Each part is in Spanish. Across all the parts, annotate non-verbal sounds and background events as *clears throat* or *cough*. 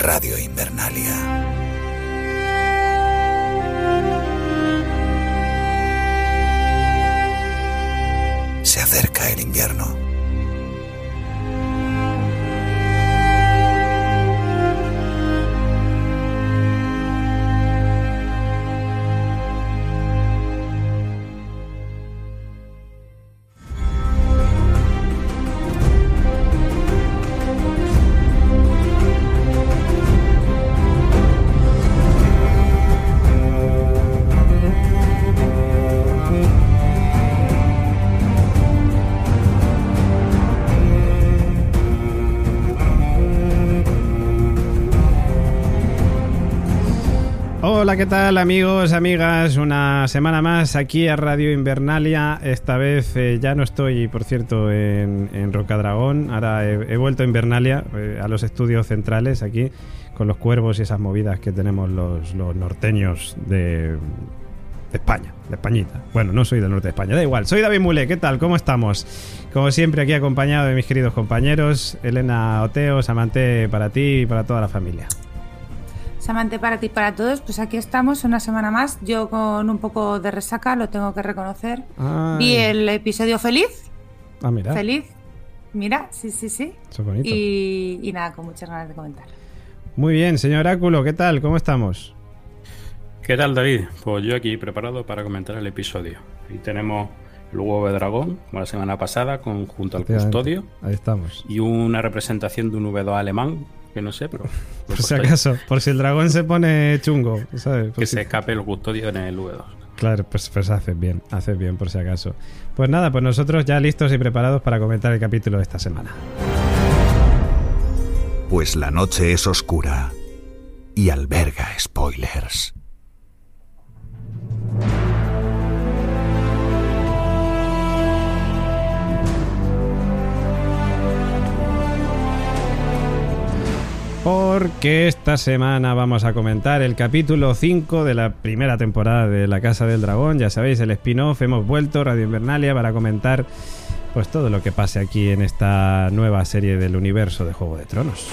Radio Invernalia. Hola, ¿qué tal amigos, amigas? Una semana más aquí a Radio Invernalia. Esta vez eh, ya no estoy, por cierto, en, en Rocadragón. Ahora he, vuelto a Invernalia, eh, a los estudios centrales aquí, con los cuervos y esas movidas que tenemos los, norteños de, de España, de Españita. Bueno, no soy del norte de España, da igual. Soy David Mule, ¿qué tal? ¿Cómo estamos? Como siempre, aquí acompañado de mis queridos compañeros, Elena Oteo, Samante para ti y para toda la familia. Samante para ti y para todos, pues aquí estamos una semana más. Yo con un poco de resaca, lo tengo que reconocer. Ay. Vi el episodio feliz. Ah, mira. Feliz. Mira, sí, sí, sí. Eso es bonito. Y, y nada, con muchas ganas de comentar. Muy bien, señor Áculo, ¿qué tal? ¿Cómo estamos? ¿Qué tal, David? Pues yo aquí preparado para comentar el episodio. Y tenemos el huevo de dragón, como la semana pasada, con, junto al custodio, Ahí estamos. y una representación de un V2 alemán, que no sé, pero... *laughs* Por si acaso, por si el dragón se pone chungo, ¿sabes? Por Que si- se escape el custodio en el V2. Claro, pues, pues haces bien, haces bien por si acaso. Pues nada, pues nosotros ya listos y preparados para comentar el capítulo de esta semana. Pues la noche es oscura y alberga spoilers. Porque esta semana vamos a comentar el capítulo 5 de la primera temporada de La Casa del Dragón. Ya sabéis, el spin-off. Hemos vuelto, Radio Invernalia, para comentar pues todo lo que pase aquí en esta nueva serie del universo de Juego de Tronos.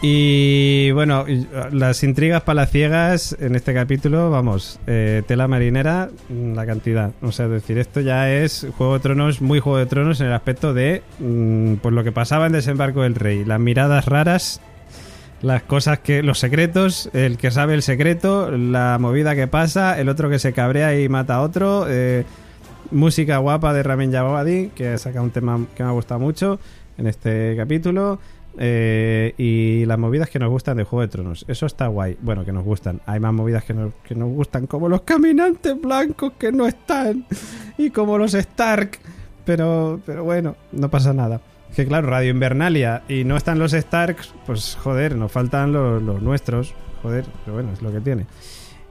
Y bueno, uh, las intrigas palaciegas en este capítulo, vamos, eh, tela marinera, mm, la cantidad. O sea, es decir, esto ya es Juego de Tronos, muy Juego de Tronos en el aspecto de mm, pues lo que pasaba en Desembarco del Rey. Las miradas raras, las cosas que. los secretos, el que sabe el secreto, la movida que pasa, el otro que se cabrea y mata a otro. eh, música guapa de Ramin Djawadi, que saca un tema que me ha gustado mucho en este capítulo. Eh, y las movidas que nos gustan de Juego de Tronos. Eso está guay. Bueno, que nos gustan. Hay más movidas que nos, que nos gustan, como los caminantes blancos que no están. Y como los Stark. Pero, pero bueno, no pasa nada. Que claro, Radio Invernalia y no están los Starks, pues joder, nos faltan los, los nuestros. Joder, pero bueno, es lo que tiene.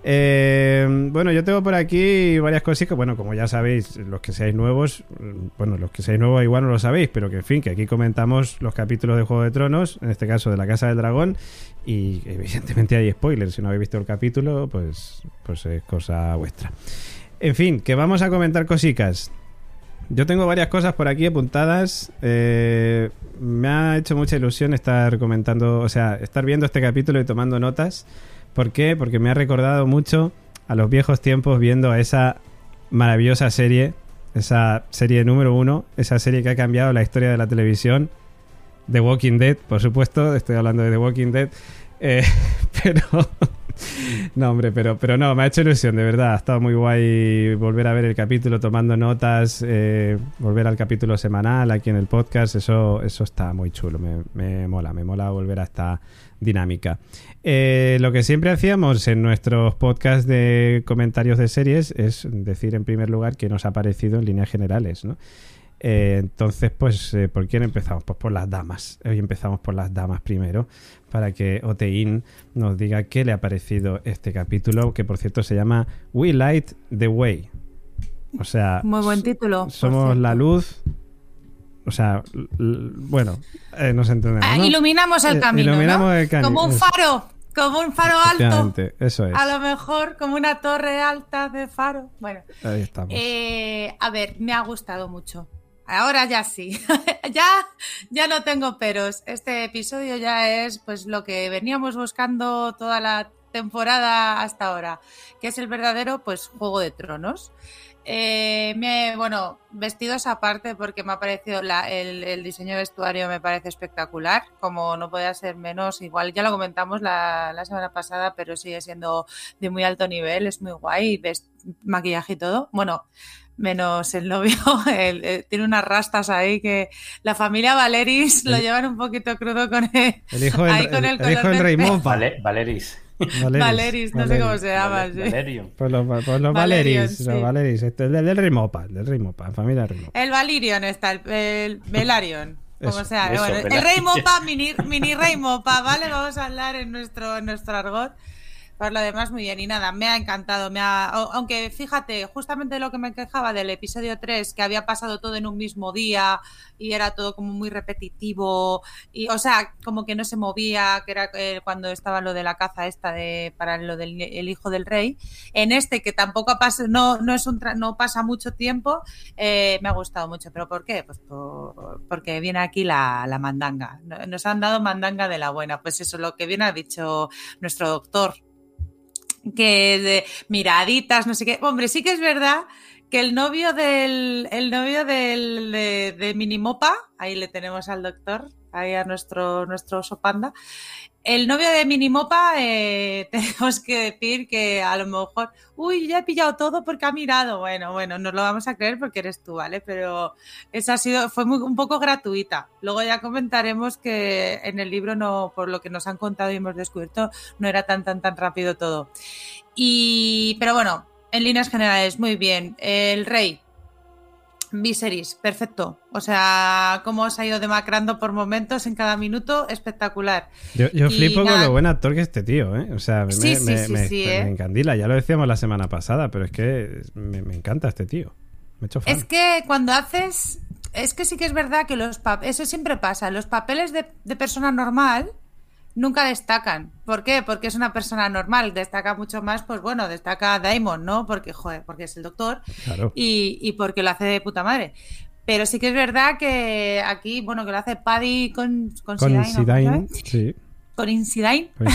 Eh, bueno, yo tengo por aquí varias cositas. Bueno, como ya sabéis, los que seáis nuevos, bueno, los que seáis nuevos igual no lo sabéis, pero que en fin, que aquí comentamos los capítulos de Juego de Tronos, en este caso de la Casa del Dragón, y evidentemente hay spoilers. Si no habéis visto el capítulo, pues, pues es cosa vuestra. En fin, que vamos a comentar cositas. Yo tengo varias cosas por aquí apuntadas. Eh, me ha hecho mucha ilusión estar comentando, o sea, estar viendo este capítulo y tomando notas. ¿Por qué? Porque me ha recordado mucho a los viejos tiempos viendo esa maravillosa serie, esa serie número uno, esa serie que ha cambiado la historia de la televisión, The Walking Dead, por supuesto, estoy hablando de The Walking Dead, eh, *laughs* pero... No, hombre, pero, pero no, me ha hecho ilusión, de verdad. Ha estado muy guay volver a ver el capítulo tomando notas, eh, volver al capítulo semanal aquí en el podcast. Eso, eso está muy chulo, me, me mola, me mola volver a esta dinámica. Eh, lo que siempre hacíamos en nuestros podcasts de comentarios de series es decir en primer lugar qué nos ha parecido en líneas generales, ¿no? Eh, entonces, pues, eh, ¿por quién empezamos? Pues por las damas. Hoy empezamos por las damas primero, para que Otein nos diga qué le ha parecido este capítulo, que por cierto se llama We Light the Way. O sea, Muy buen título. somos la luz. O sea, bueno, eh, nos entendemos. Ah, ¿no? Iluminamos el Eh, camino. iluminamos ¿no? el camino. Como un faro. Como un faro alto. Eso es. A lo mejor como una torre alta de faro. Bueno. Ahí estamos. Eh, a ver, me ha gustado mucho. ahora ya sí. *laughs* ya, ya no tengo peros. Este episodio ya es pues lo que veníamos buscando toda la temporada hasta ahora, que es el verdadero pues Juego de Tronos. Eh, me, bueno, vestidos aparte porque me ha parecido la, el, el, diseño de vestuario me parece espectacular, como no podía ser menos, igual ya lo comentamos la, la semana pasada, pero sigue siendo de muy alto nivel, es muy guay, ves, maquillaje y todo. Bueno, menos el novio, *laughs* el, el, tiene unas rastas ahí que la familia Valeris el, lo llevan un poquito crudo con el, el hijo del, ahí con el, el hijo del rey Mopa. Vale, Valeris. Valeris, Valeris, no sé cómo se llama. Vale, Valerio. Pues los, pues los Valerion, Valeris, sí. los Valeris. Este es del, del Rimopa, del Rimopa, familia Rimopa. El Valirion está, el, el Velarion. Como Eso, sea, eso, bueno, el Rey Mopa, *laughs* mini, mini Rey Mopa, ¿vale? Vamos a hablar en nuestro, en nuestro argot. Por lo demás, muy bien. Y nada, me ha encantado. Me ha... Aunque fíjate, justamente lo que me quejaba del episodio 3, que había pasado todo en un mismo día y era todo como muy repetitivo. Y, o sea, como que no se movía, que era eh, cuando estaba lo de la caza esta de para lo del el hijo del rey. En este, que tampoco pasa, no, no, es un no pasa mucho tiempo, eh, me ha gustado mucho. ¿Pero por qué? Pues por, porque viene aquí la, la mandanga. Nos han dado mandanga de la buena. Pues eso, lo que bien ha dicho nuestro doctor que de miraditas, no sé qué. Hombre, sí que es verdad que el novio del el novio del de, de Minimopa, ahí le tenemos al doctor, ahí a nuestro nuestro oso panda. El novio de Minimopa, eh, *laughs* tenemos que decir que a lo mejor, uy, ya he pillado todo porque ha mirado. Bueno, bueno, nos lo vamos a creer porque eres tú, ¿vale? Pero esa ha sido, fue un poco gratuita. Luego ya comentaremos que en el libro no, por lo que nos han contado y hemos descubierto, no era tan, tan, tan rápido todo. Y, pero bueno, en líneas generales, muy bien. El rey, Viserys, perfecto. O sea, cómo os ha ido demacrando por momentos en cada minuto, espectacular. Yo, flipo con lo buen actor que es este tío, ¿eh? O sea, me, Sí, sí, me, sí, me- sí, me ¿eh? encandila. Ya lo decíamos la semana pasada, pero es que me, encanta este tío. Me he hecho fan. Es que cuando haces. Es que sí que es verdad que los papeles. Eso siempre pasa. Los papeles de, de persona normal nunca destacan. ¿Por qué? Porque es una persona normal. Destaca mucho más, pues bueno, destaca Daimon, ¿no? Porque, joder, porque es el doctor. Claro. y, y porque lo hace de puta madre. Pero sí que es verdad que aquí, bueno, que lo hace Paddy con, con, Con Sidain, sí. Con Insidain. Con.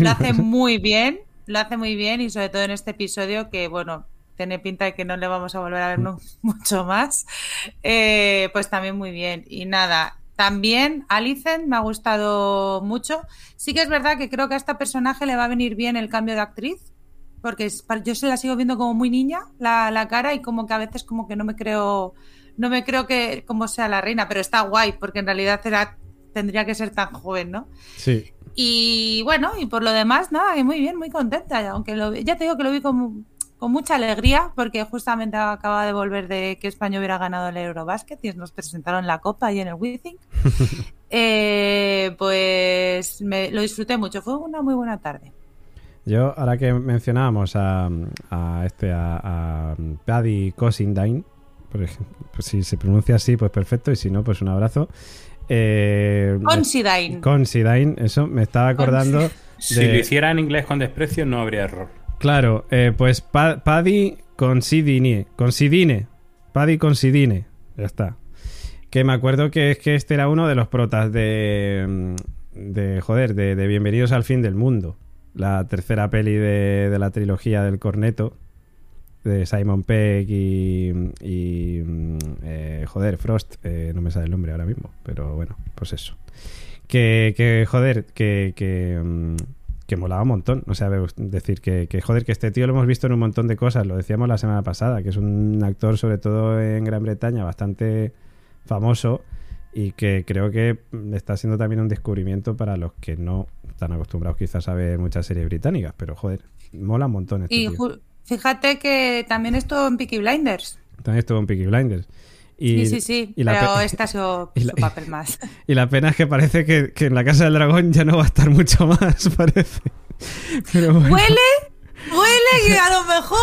Lo hace muy bien, lo hace muy bien y sobre todo en este episodio que, bueno, tiene pinta de que no le vamos a volver a ver *laughs* mucho más, eh, pues también muy bien. Y nada, también Alicent me ha gustado mucho. Sí que es verdad que creo que a esta personaje le va a venir bien el cambio de actriz, porque es- yo se la sigo viendo como muy niña, la, la cara, y como que a veces como que no me creo, no me creo que como sea la reina, pero está guay, porque en realidad era, tendría que ser tan joven, ¿no? Sí. Y bueno, y por lo demás, nada, que muy bien, muy contenta. Aunque lo, ya te digo que lo vi con, con mucha alegría, porque justamente acaba de volver de que España hubiera ganado el Eurobasket y nos presentaron la copa ahí en el Withing. *laughs* eh, pues me, lo disfruté mucho, fue una muy buena tarde. Yo, ahora que mencionábamos a, a este, a, a Paddy Cosindine, por ejemplo, pues si se pronuncia así, pues perfecto, y si no, pues un abrazo. Eh, Considine. Considine, eso me estaba acordando de... Si lo hiciera en inglés con desprecio, no habría error. Claro, eh, pues pa Paddy Considine, Considine, Paddy Considine, ya está. Que me acuerdo que es que este era uno de los protas de, de joder, de, de Bienvenidos al fin del mundo, la tercera peli de, de la trilogía del corneto de Simon Pegg y, y, mm, eh, joder, Frost, eh, no me sale el nombre ahora mismo, pero bueno, pues eso. Que, que joder, que, que, mm, que molaba un montón. O sea, decir que, que, joder, que este tío lo hemos visto en un montón de cosas, lo decíamos la semana pasada, que es un actor, sobre todo en Gran Bretaña, bastante famoso y que creo que está siendo también un descubrimiento para los que no están acostumbrados quizás a ver muchas series británicas, pero joder, mola un montón este Y tío. fíjate que también estuvo en Peaky Blinders. También estuvo en Peaky Blinders. Y, sí, sí, sí, y la pero *laughs* y la- su papel más. *laughs* Y la pena es que parece que, que en la Casa del Dragón ya no va a estar mucho *laughs* más, parece. Pero bueno, ¡Huele! ¡Huele! Que a lo mejor...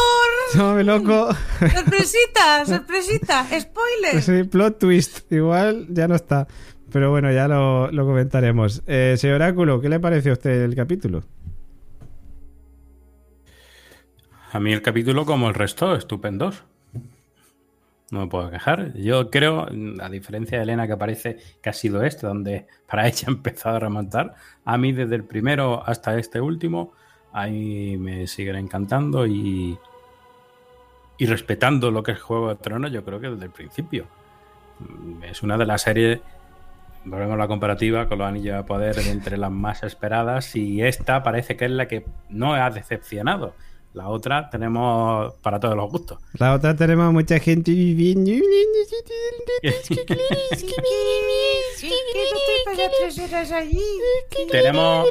llámame loco. ¡Sorpresita! ¡Sorpresita! ¡Spoiler! Sí, plot twist. Igual ya no está. Pero bueno, ya lo, lo comentaremos. Eh, señor Oráculo, ¿qué le pareció a usted el capítulo? A mí el capítulo, como el resto, estupendos. No me puedo quejar. Yo creo, a diferencia de Elena, que parece que ha sido este, donde para *laughs* ella ha empezado a remontar, a mí desde el primero hasta este último, ahí me siguen encantando y, y respetando lo que es Juego de Tronos, yo creo que desde el principio. Es una de las series, volvemos a la comparativa con los anillos de poder, entre las más esperadas y esta parece que es la que no ha decepcionado. La otra tenemos para todos los gustos. La otra tenemos mucha gente viviendo. tenemos.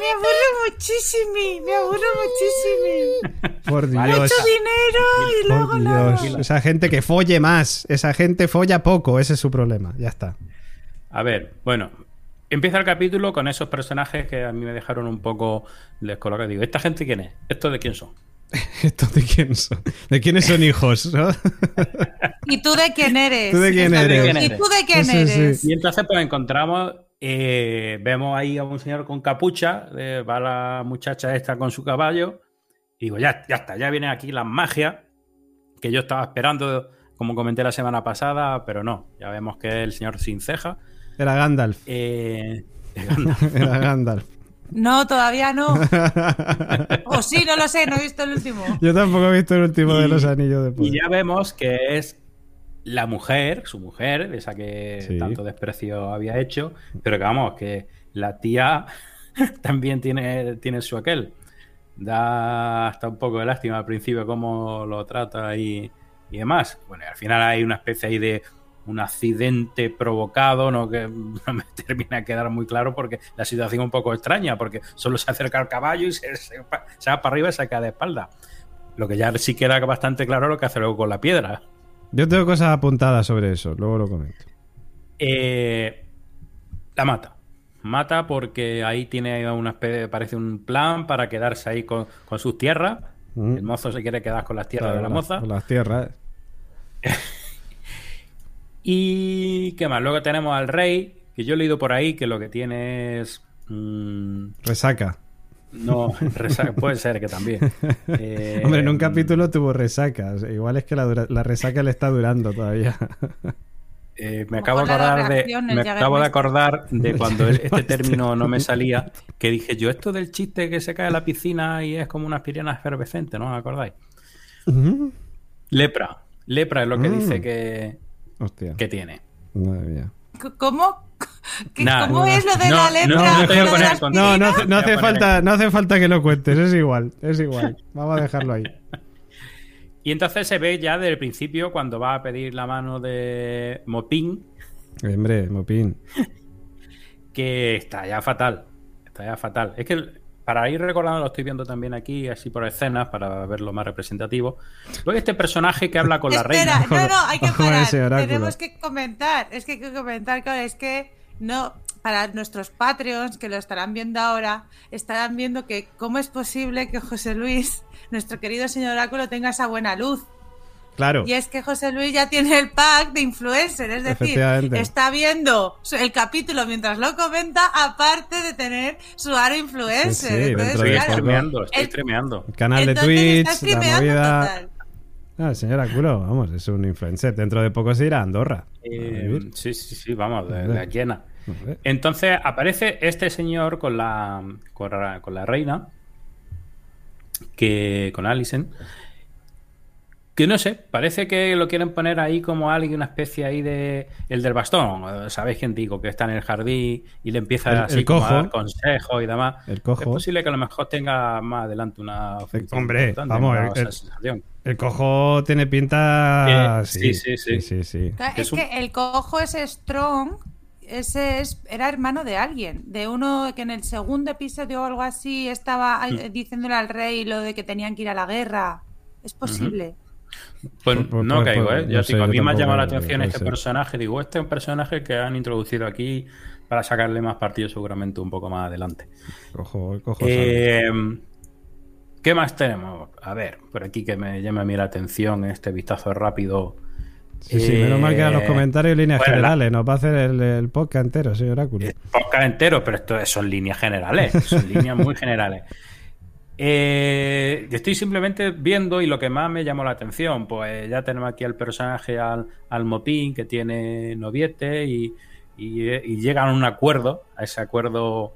Me aburro muchísimo, me aburro muchísimo. Por Dios. Mucho dinero y luego. Dios. Esa gente que folle más. Esa gente folla poco. Ese es su problema. Ya está. A ver, bueno, empieza el capítulo con esos personajes que a mí me dejaron un poco descolocados. Digo, ¿esta gente quién es? ¿Estos de quién son? *laughs* ¿Estos de quién son? ¿De quiénes son hijos? no? *laughs* ¿Y tú de quién eres? ¿Tú de quién ¿Esta de eres? ¿Y tú de quién Sí, sí, sí. eres? Y entonces pues encontramos, eh, vemos ahí a un señor con capucha, eh, va la muchacha esta con su caballo, y digo, ya, ya está, ya vienen aquí las magias que yo estaba esperando, como comenté la semana pasada, pero no, ya vemos que es el señor sin ceja. Era Gandalf. Eh, *laughs* Era Gandalf. No, todavía no. O sí, no lo sé, no he visto el último. Yo tampoco he visto el último de los anillos de y poder. ya vemos que es la mujer, su mujer, esa que Sí. tanto desprecio había hecho, pero que vamos, que la tía *laughs* también tiene, tiene su aquel. Da hasta un poco de lástima al principio cómo lo trata y, y demás. Bueno, y al final hay una especie ahí de un accidente provocado, ¿no? que *laughs* no me termina de quedar muy claro porque la situación es un poco extraña, porque solo se acerca al caballo y se, se, se va para arriba y se cae de espalda. Lo que ya sí queda bastante claro lo que hace luego con la piedra. Yo tengo cosas apuntadas sobre eso. Luego lo comento. Eh, la mata. Mata porque ahí tiene una especie, parece un plan para quedarse ahí con, con sus tierras. Mm. El mozo se quiere quedar con las tierras Claro, de la las- moza. con Las tierras. *laughs* Y qué más, luego tenemos al rey, que yo he leído por ahí que lo que tiene es... mm, Resaca. no, *laughs* resaca, puede ser que también. Eh, *laughs* Hombre, en un capítulo tuvo resaca. O sea, igual es que la, dura- la resaca le está durando todavía. *laughs* Eh, me acabo acordar de, me acabo de acordar de cuando el- este término no me salía, que dije yo esto del chiste que se cae a la piscina y es como una aspirina efervescente, ¿no os acordáis? Lepra, lepra es lo que Mm. dice que, Hostia. que tiene. Madre mía. ¿Cómo? ¿Qué- Nada. ¿Cómo es lo de No, la no, letra? no te voy a ¿Lo de poner las con- No, no, hace- no hace Voy a poner falta, no hace falta que lo cuentes, es igual, es igual. Vamos a dejarlo ahí. Y entonces se ve ya desde el principio cuando va a pedir la mano de Mopin Hombre, Mopin. que está ya fatal. Está ya fatal. Es que para ir recordando, lo estoy viendo también aquí, así por escenas, para verlo más representativo. Luego este personaje que habla con la Espera, reina. no, no, hay que *laughs* parar. Tenemos que comentar. Es que hay que comentar, claro, es que no. Para nuestros Patreons que lo estarán viendo ahora, estarán viendo que cómo es posible que José Luis, nuestro querido señor Oráculo, tenga esa buena luz. Claro. Y es que José Luis ya tiene el pack de influencer, es decir, está viendo el capítulo mientras lo comenta, aparte de tener su aro influencer. Sí, sí, Entonces, dentro Estoy streameando, estoy El- streameando. El canal de entonces Twitch, está la streameando movida. total. Ah, señora Culo, vamos, es un influencer. Dentro de poco se irá a Andorra. Eh, sí, sí, sí, vamos, de, de aquí a. Entonces aparece este señor con la, con la, con la reina, que con Alison, que no sé, parece que lo quieren poner ahí como alguien, una especie ahí de el del bastón, ¿sabéis quién digo? Que está en el jardín y le empieza El- así el como a cojo. dar consejos y demás. El Es cojo. posible que a lo mejor tenga más adelante una función hombre, importante, vamos, el- el-. El cojo tiene pinta. Eh, sí, sí, sí. sí, sí, sí. Claro, Es Es un- que el cojo ese Strong, ese es, era hermano de alguien, de uno que en el segundo episodio o algo así estaba Mm. eh, diciéndole al rey lo de que tenían que ir a la guerra. Es posible. Pues Pues- pues- no pues- caigo, ¿eh? no Ya sé, digo, a yo mí me ha llamado la atención este ser. personaje. Digo, este es un personaje que han introducido aquí para sacarle más partido seguramente un poco más adelante. Cojo, cojo. Eh, ¿Qué más tenemos? A ver, por aquí que me llama a mí la atención este vistazo rápido. sí, sí, menos mal que a los eh, comentarios y líneas bueno, la- generales. Nos va a hacer el, el podcast entero, señor Oráculo. Podcast entero, pero esto son líneas generales, son líneas muy generales. Eh, estoy simplemente viendo y lo que más me llamó la atención, pues ya tenemos aquí al personaje, al, al Motín, que tiene noviete y, y, y llegan a un acuerdo, a ese acuerdo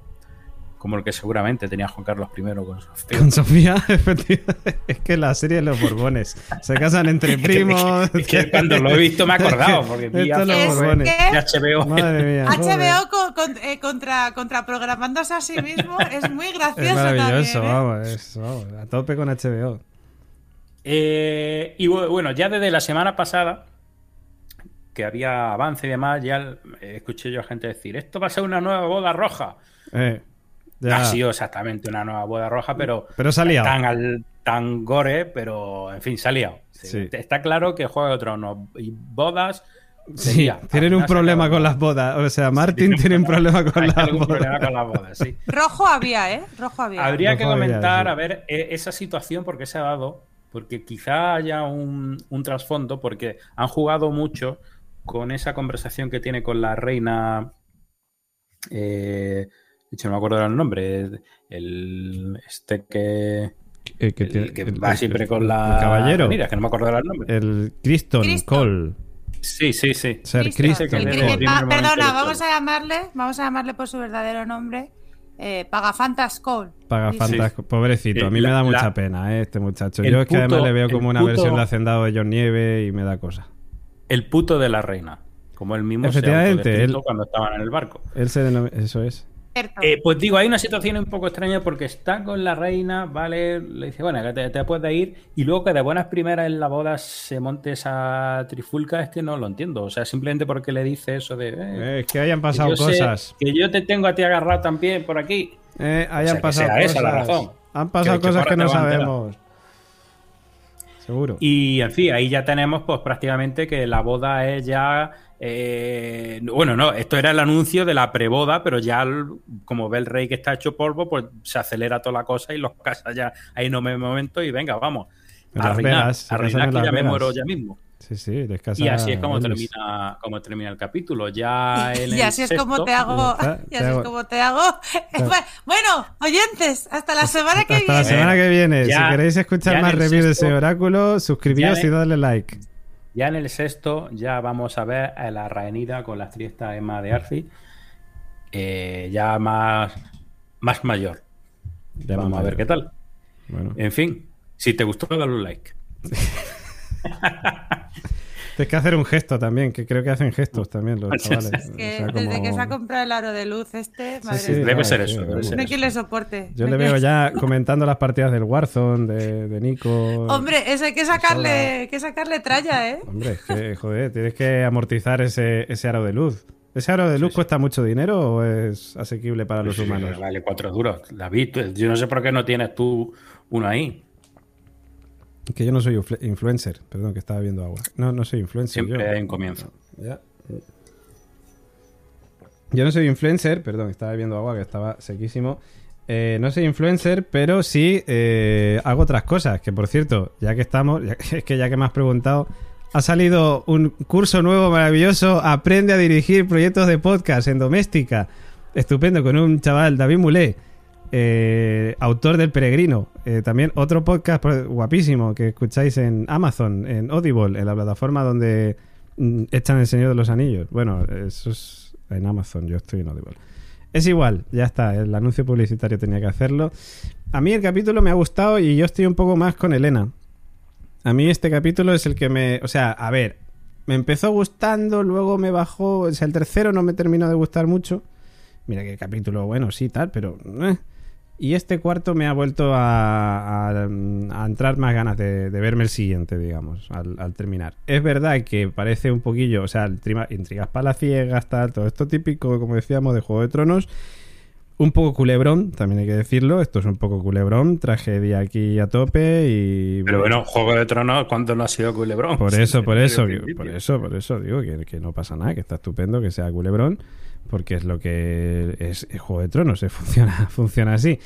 como el que seguramente tenía Juan Carlos I con Sofía. *laughs* Con Sofía, efectivamente. *laughs* Es que la serie de los Borbones se casan entre *laughs* primos. Es que cuando lo he visto me he acordado, porque es los Es Borbones. HBO. Madre mía. HBO con- eh, contra, contraprogramándose a sí mismo es muy gracioso. Es maravilloso, también, ¿eh? vamos, es- vamos, a tope con HBO. Eh, y bu- bueno, ya desde la semana pasada, que había avance y demás, ya escuché yo a gente decir, esto va a ser una nueva boda roja. Eh, ya. Ha sido exactamente una nueva boda roja, pero, Pero se ha liado. tan, al, tan gore, pero en fin, se ha liado. Sí. Está claro que Juego de Tronos y bodas... Sí, tienen un problema con las bodas. O sea, Martin tiene un problema con las algún bodas. problema con las bodas, sí. Rojo había, ¿eh? Rojo había. Habría que comentar, sí. a ver, e- esa situación, por qué se ha dado, porque quizá haya un, un trasfondo, porque han jugado mucho con esa conversación que tiene con la reina. Eh, hecho, no me acuerdo del nombre. El, este que, Eh, que el el- va el- siempre con el la. caballero. Mira, que no me acuerdo del nombre. El Criston. Cole. Sí, sí, sí. Ser El el momento perdona, vamos a llamarle, vamos a llamarle por su verdadero nombre. Eh, Pagafantas Cole. Paga Sí. Pobrecito, a mí Eh, me da mucha la- pena eh, este muchacho. El Yo es que además le veo el como una puto- versión de Hacendado de John Nieve y me da cosa. El puto de la reina. Como él mismo se Efectivamente, él- cuando estaban en el barco. Él se Eso es. Cierto. Eh, pues digo, hay una situación un poco extraña porque está con la reina, ¿vale? Le dice, bueno, que te, te puedes ir. Y luego que de buenas primeras en la boda se monte esa trifulca, es que no lo entiendo. O sea, simplemente porque le dice eso de. eh, Eh, es que hayan que pasado sé- cosas. que yo te tengo a ti agarrado también por aquí. Eh, hayan O sea, que pasado cosas. esa la razón. Han pasado Que- cosas que no sabemos. Seguro. Y en fin, ahí ya tenemos, pues prácticamente que la boda es ya. Eh, bueno, no, esto era el anuncio de la preboda, pero ya el- como ve el rey que está hecho polvo, pues se acelera toda la cosa y los casa ya ahí no me momento y venga, vamos. En A reinar, reinar que ya me muero ya mismo. Sí, sí, les casa Y así es como termina, como termina el capítulo. Ya en y el así es sexto- como te hago. Está, Y te así hago- es como te hago. *laughs* Bueno, oyentes, hasta la semana que Hasta la viene. semana que viene. Ya- si queréis escuchar más reviews de ese oráculo, suscribíos y dadle like. Ya en el sexto ya vamos a ver a la Rhaenyra con la actriz Emma de Arci, eh, ya más, más mayor. Ya vamos a ver qué tal. Bueno, En fin, si te gustó, dale un like. *laughs* tienes que hacer un gesto también, que creo que hacen gestos también los Sí, chavales. sí. O desde que se ha comprado el aro de luz este, madre sí, mía. debe ser sí, eso, debe ser no hay eso. quien le soporte. Yo le veo ya comentando las partidas del Warzone de, de Nico. Hombre, eso hay que sacarle, que sacarle tralla, ¿eh? Hombre, es que, joder, tienes que amortizar ese, ese aro de luz. ¿Ese aro de luz cuesta mucho dinero o es asequible para los Sí, humanos? Vale, cuatro duros. David, yo no sé por qué no tienes tú uno ahí. Que yo no soy influ- influencer, perdón, que estaba viendo agua. No, no soy influencer. Siempre yo. hay un comienzo. Ya. Yo no soy influencer, perdón, estaba bebiendo agua que estaba sequísimo. Eh, no soy influencer, pero sí eh, hago otras cosas. Que por cierto, ya que estamos, ya- *laughs* es que ya que me has preguntado, ha salido un curso nuevo maravilloso. Aprende a dirigir proyectos de podcast en doméstica. Estupendo, con un chaval, David Mulé, eh, autor del Peregrino. Eh, también otro podcast guapísimo que escucháis en Amazon, en Audible, en la plataforma donde mm, echan el Señor de los Anillos. Bueno, eso es en Amazon, yo estoy en Audible. Es igual, ya está, el anuncio publicitario tenía que hacerlo. A mí el capítulo me ha gustado y yo estoy un poco más con Elena. A mí este capítulo es el que me... O sea, a ver, me empezó gustando, luego me bajó... O sea, el tercero no me terminó de gustar mucho. Mira que capítulo bueno, sí, tal, pero... eh. Y este cuarto me ha vuelto a, a- a entrar más ganas de, de verme el siguiente, digamos, al, al terminar. Es verdad que parece un poquillo, o sea, el trima- intrigas palaciegas, tal, todo esto típico, como decíamos, de Juego de Tronos. Un poco culebrón, también hay que decirlo. Esto es un poco culebrón, tragedia aquí a tope y... Pero bueno, Juego de Tronos, ¿cuánto no ha sido Culebrón? Por eso, *laughs* por eso, por eso, por eso digo que, que no pasa nada, que está estupendo que sea culebrón, porque es lo que es, el Juego de Tronos, eh, *laughs* funciona, funciona así.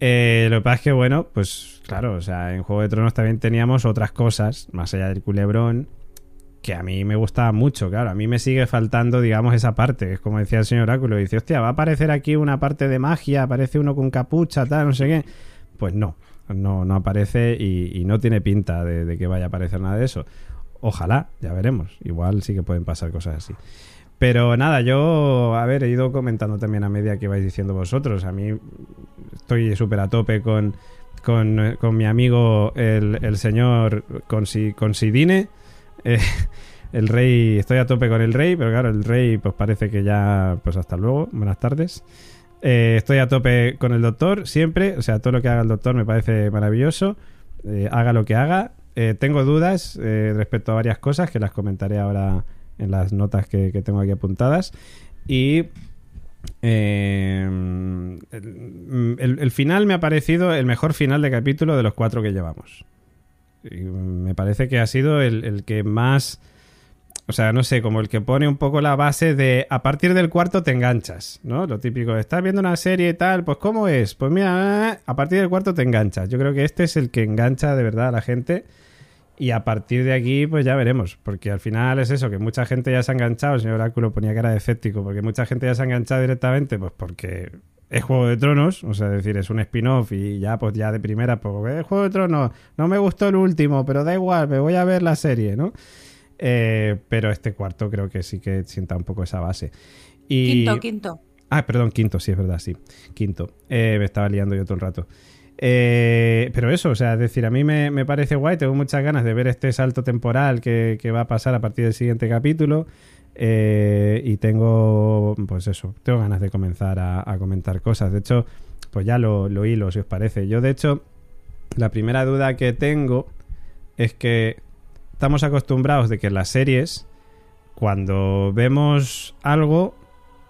Eh, lo que pasa es que, bueno, pues claro, o sea, en Juego de Tronos también teníamos otras cosas, más allá del culebrón, que a mí me gustaba mucho, claro, a mí me sigue faltando, digamos, esa parte, es como decía el señor Oráculo, dice, hostia, va a aparecer aquí una parte de magia, aparece uno con capucha, tal, no sé qué. Pues no, no, no aparece y, no tiene pinta de, que vaya a aparecer nada de eso. Ojalá, ya veremos. Igual sí que pueden pasar cosas así. Pero nada, yo, a ver, he ido comentando también a medida que vais diciendo vosotros. A mí estoy súper a tope con, con, con, mi amigo el, el señor Considine. *laughs* Eh, el rey, estoy a tope con el rey, pero claro, el rey pues parece que ya, pues hasta luego, buenas tardes. Eh, estoy a tope con el doctor, siempre, o sea, todo lo que haga el doctor me parece maravilloso, eh, haga lo que haga. Eh, tengo dudas respecto a varias cosas que las comentaré ahora en las notas que, tengo aquí apuntadas. Y el, el, final me ha parecido el mejor final de capítulo de los cuatro que llevamos. Me parece que ha sido el, el que más o sea, no sé, como el que pone un poco la base de a partir del cuarto te enganchas, ¿no? Lo típico, estás viendo una serie y tal, pues ¿cómo es? Pues mira, a partir del cuarto te enganchas. Yo creo que este es el que engancha de verdad a la gente. Y a partir de aquí, pues ya veremos. Porque al final es eso, que mucha gente ya se ha enganchado. El señor Oráculo ponía cara de escéptico, porque mucha gente ya se ha enganchado directamente, pues porque es Juego de Tronos, o sea, es decir, es un spin-off y ya, pues ya de primera, pues es Juego de Tronos, no me gustó el último, pero da igual, me voy a ver la serie, ¿no? Eh, pero este cuarto creo que sí que sienta un poco esa base. Y... Quinto, quinto. Ah, perdón, quinto, sí, es verdad, sí. Quinto. Eh, me estaba liando yo todo el rato. Eh, pero eso, o sea, es decir, a mí me, parece guay, tengo muchas ganas de ver este salto temporal que, va a pasar a partir del siguiente capítulo. y tengo, pues eso, tengo ganas de comenzar a, comentar cosas. De hecho, pues ya lo, lo hilo, si os parece. Yo, de hecho, la primera duda que tengo es que estamos acostumbrados de que en las series, cuando vemos algo,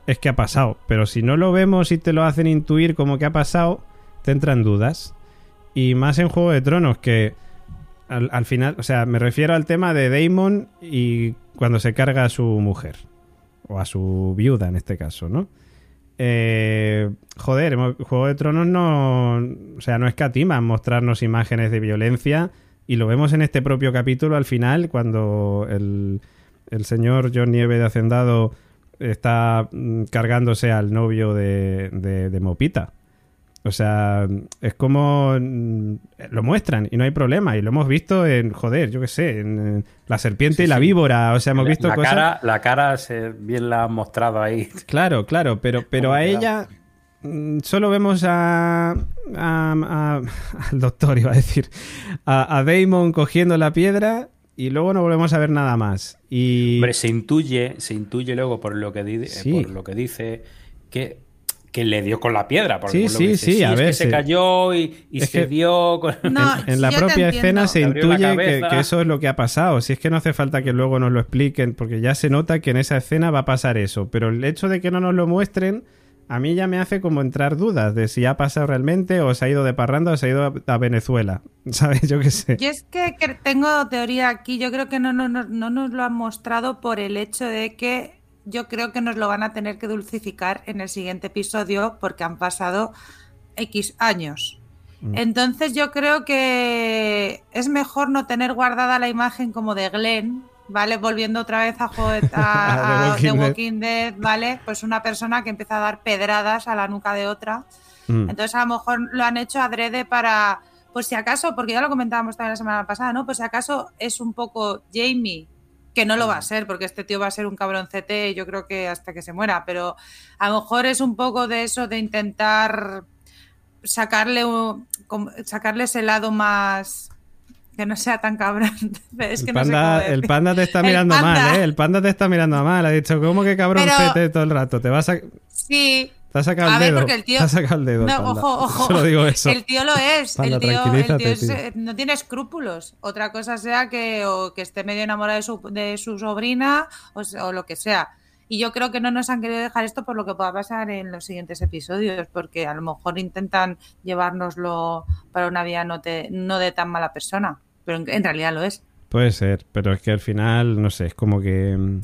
es que ha pasado. Pero si no lo vemos y te lo hacen intuir como que ha pasado, te entran dudas. Y más en Juego de Tronos, que al, final, o sea, me refiero al tema de Daemon y cuando se carga a su mujer. O a su viuda en este caso, ¿no? Eh, joder, Juego de Tronos no. O sea, no escatima mostrarnos imágenes de violencia y lo vemos en este propio capítulo al final, cuando el, señor John Nieve de Hacendado está mm, cargándose al novio de, de, Mopita. O sea, es como mm, lo muestran y no hay problema. Y lo hemos visto en, joder, yo qué sé, en, La Serpiente y la Víbora. O sea, hemos visto la cosas. Cara, la cara se, bien la han mostrado ahí. *laughs* Claro, claro, pero, pero a ella Mm, solo vemos a, *laughs* al doctor, iba a decir, a, a, Damon cogiendo la piedra y luego no volvemos a ver nada más. Y... Hombre, se intuye, se intuye luego por lo que, por lo que dice que, que le dio con la piedra. sí, sí, sí, a ver. se cayó y, se dio con... en, la propia escena se intuye que, que, eso es lo que ha pasado. Si es que no hace falta que luego nos lo expliquen, porque ya se nota que en esa escena va a pasar eso. Pero el hecho de que no nos lo muestren a mí ya me hace como entrar dudas de si ha pasado realmente o se ha ido de parranda o se ha ido a, Venezuela. *laughs* ¿Sabes? Yo qué sé. Yo es que, tengo teoría aquí. Yo creo que no, no, no, no nos lo han mostrado por el hecho de que yo creo que nos lo van a tener que dulcificar en el siguiente episodio porque han pasado X años. Mm. Entonces yo creo que es mejor no tener guardada la imagen como de Glenn, ¿vale? Volviendo otra vez a, *laughs* a, The, Walking, Dead, ¿vale? Pues una persona que empieza a dar pedradas a la nuca de otra. Mm. Entonces a lo mejor lo han hecho adrede para, pues si acaso, porque ya lo comentábamos también la semana pasada, ¿no? Pues si acaso es un poco Jamie, que no lo va a mm. ser, porque este tío va a ser un cabroncete, yo creo que hasta que se muera, pero a lo mejor es un poco de eso de intentar sacarle, sacarle ese lado más que no sea tan cabrón. *laughs* Es que el, panda, el panda te está mirando mal, ¿eh? El panda te está mirando mal. Ha dicho, ¿cómo que cabrón todo el rato? Te vas a. Sí. Te sacado el dedo. Ver, porque el tío... Te sacado el dedo. No, ojo, ojo. Solo digo eso. El tío lo es. el tío, el tío eh, no tiene escrúpulos. Otra cosa sea que, o que esté medio enamorado de su, de su sobrina o, o lo que sea. Y yo creo que no nos han querido dejar esto por lo que pueda pasar en los siguientes episodios, porque a lo mejor intentan llevárnoslo para una vía no, no de tan mala persona, pero en, realidad lo es. Puede ser, pero es que al final, no sé, es como que...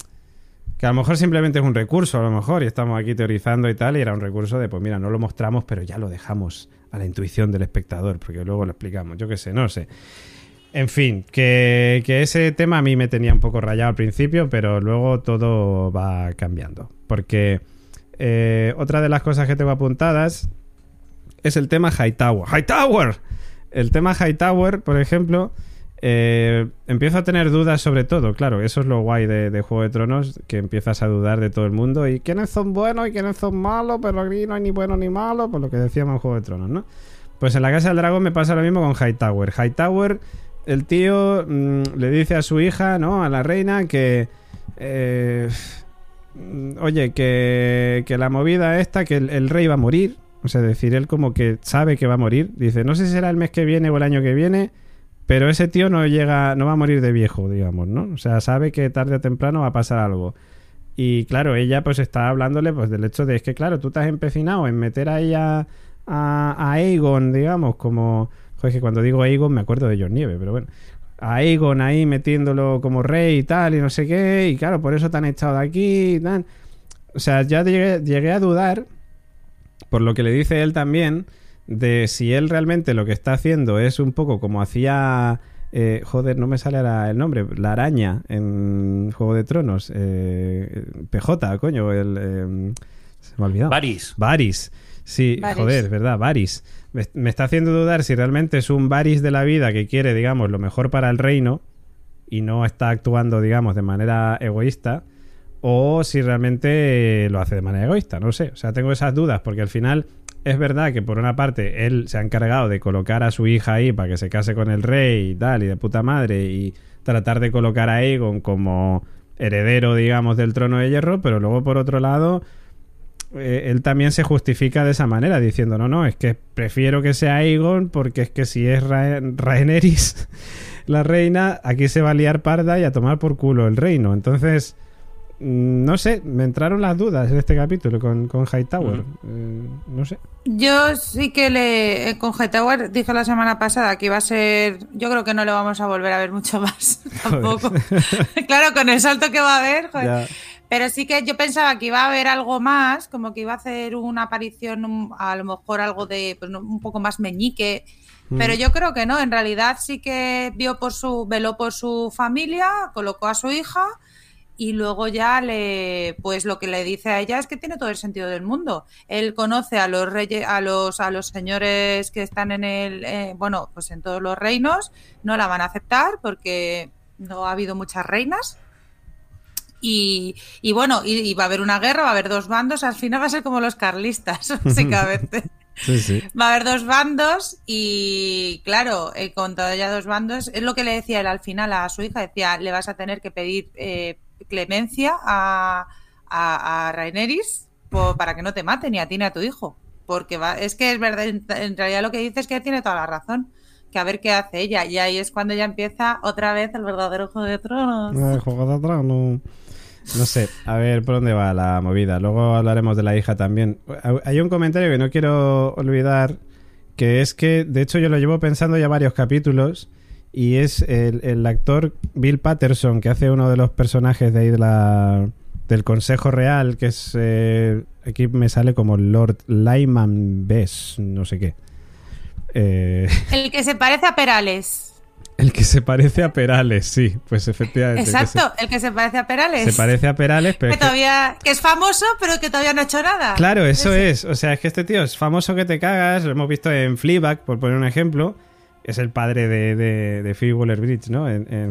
Que a lo mejor simplemente es un recurso, a lo mejor, y estamos aquí teorizando y tal, y era un recurso de, pues mira, no lo mostramos, pero ya lo dejamos a la intuición del espectador, porque luego lo explicamos, yo qué sé, no sé. En fin, que, ese tema a mí me tenía un poco rayado al principio, pero luego todo va cambiando. Porque eh, otra de las cosas que tengo apuntadas es el tema Hightower. ¡Hightower! el tema Hightower, por ejemplo, eh, empiezo a tener dudas sobre todo, claro, eso es lo guay de, Juego de Tronos, que empiezas a dudar de todo el mundo y quiénes son buenos y quiénes son malos, pero aquí no hay ni bueno ni malo, por lo que decíamos en Juego de Tronos, ¿no? Pues en la Casa del Dragón me pasa lo mismo con Hightower. Hightower, el tío mm, le dice a su hija, ¿no? A la reina que... Eh, oye, que, que, la movida esta, que el, rey va a morir. O sea, decir, él como que sabe que va a morir. Dice, no sé si será el mes que viene o el año que viene, pero ese tío no llega, no va a morir de viejo, digamos, ¿no? O sea, sabe que tarde o temprano va a pasar algo. Y claro, ella pues está hablándole pues del hecho de es que claro, tú te has empecinado en meter a ella a, Aegon, digamos, como... Joder, que cuando digo Aegon me acuerdo de John Nieve, pero bueno. A Aegon ahí metiéndolo como rey y tal, y no sé qué, y claro, por eso te han echado de aquí y tal. O sea, ya llegué a dudar, por lo que le dice él también, de si él realmente lo que está haciendo es un poco como hacía. Eh, joder, no me sale el nombre. La araña en Juego de Tronos. Eh, PJ, coño. El, eh, se me ha olvidado. Varys. Varys. Sí, joder, ¿verdad? Varys. Me, está haciendo dudar si realmente es un Varys de la vida que quiere, digamos, lo mejor para el reino y no está actuando, digamos, de manera egoísta. O si realmente lo hace de manera egoísta, no sé. O sea, tengo esas dudas porque al final es verdad que por una parte él se ha encargado de colocar a su hija ahí para que se case con el rey y tal, y de puta madre, y tratar de colocar a Aegon como heredero, digamos, del trono de hierro, pero luego por otro lado, eh, él también se justifica de esa manera, diciendo, no, no, es que prefiero que sea Aegon porque es que si es Ra Rhaenerys *laughs* la reina, aquí se va a liar parda y a tomar por culo el reino. Entonces no sé, me entraron las dudas en este capítulo con, con Hightower. Eh, no sé. Yo sí que le. Eh, con Hightower dije la semana pasada que iba a ser. Yo creo que no lo vamos a volver a ver mucho *laughs* más. Tampoco. *laughs* claro, con el salto que va a haber. Pero sí que yo pensaba que iba a haber algo más, como que iba a hacer una aparición, a lo mejor algo de pues, un poco más meñique. Pero yo creo que no, en realidad sí que vio por su, veló por su familia, colocó a su hija y luego ya le pues lo que le dice a ella es que tiene todo el sentido del mundo. Él conoce a los reyes a los a los señores que están en el eh, bueno, pues en todos los reinos, no la van a aceptar porque no ha habido muchas reinas. Y, y bueno, y, va a haber una guerra, va a haber dos bandos, al final va a ser como los carlistas, *laughs* básicamente. *laughs* Va a haber dos bandos y claro, eh, con todos ya dos bandos, es lo que le decía él al final a su hija, decía, le vas a tener que pedir eh, clemencia a, Raineris para que no te mate ni a ti ni a tu hijo. Porque va, es que es verdad, en realidad lo que dice es que tiene toda la razón. Que a ver qué hace ella. Y ahí es cuando ya empieza otra vez el verdadero Juego de Tronos. El Juego de Tronos. No sé, a ver por dónde va la movida. Luego hablaremos de la hija también. Hay un comentario que no quiero olvidar, que es que, de hecho, yo lo llevo pensando ya varios capítulos, y es el, actor Bill Patterson, que hace uno de los personajes de ahí de la, del Consejo Real, que es... Eh, aquí me sale como Lord Lyman Bess, no sé qué. Eh, *laughs* el que se parece a Perales. El que se parece a Perales, sí, pues efectivamente. Exacto, el que se, parece a Perales. Se parece a Perales, pero. Que, todavía, que es famoso, pero que todavía no ha hecho nada. Claro, eso es. O sea, es que este tío es famoso que te cagas, lo hemos visto en Fleabag, por poner un ejemplo es el padre de, de, de Waller-Bridge, ¿no? En, en.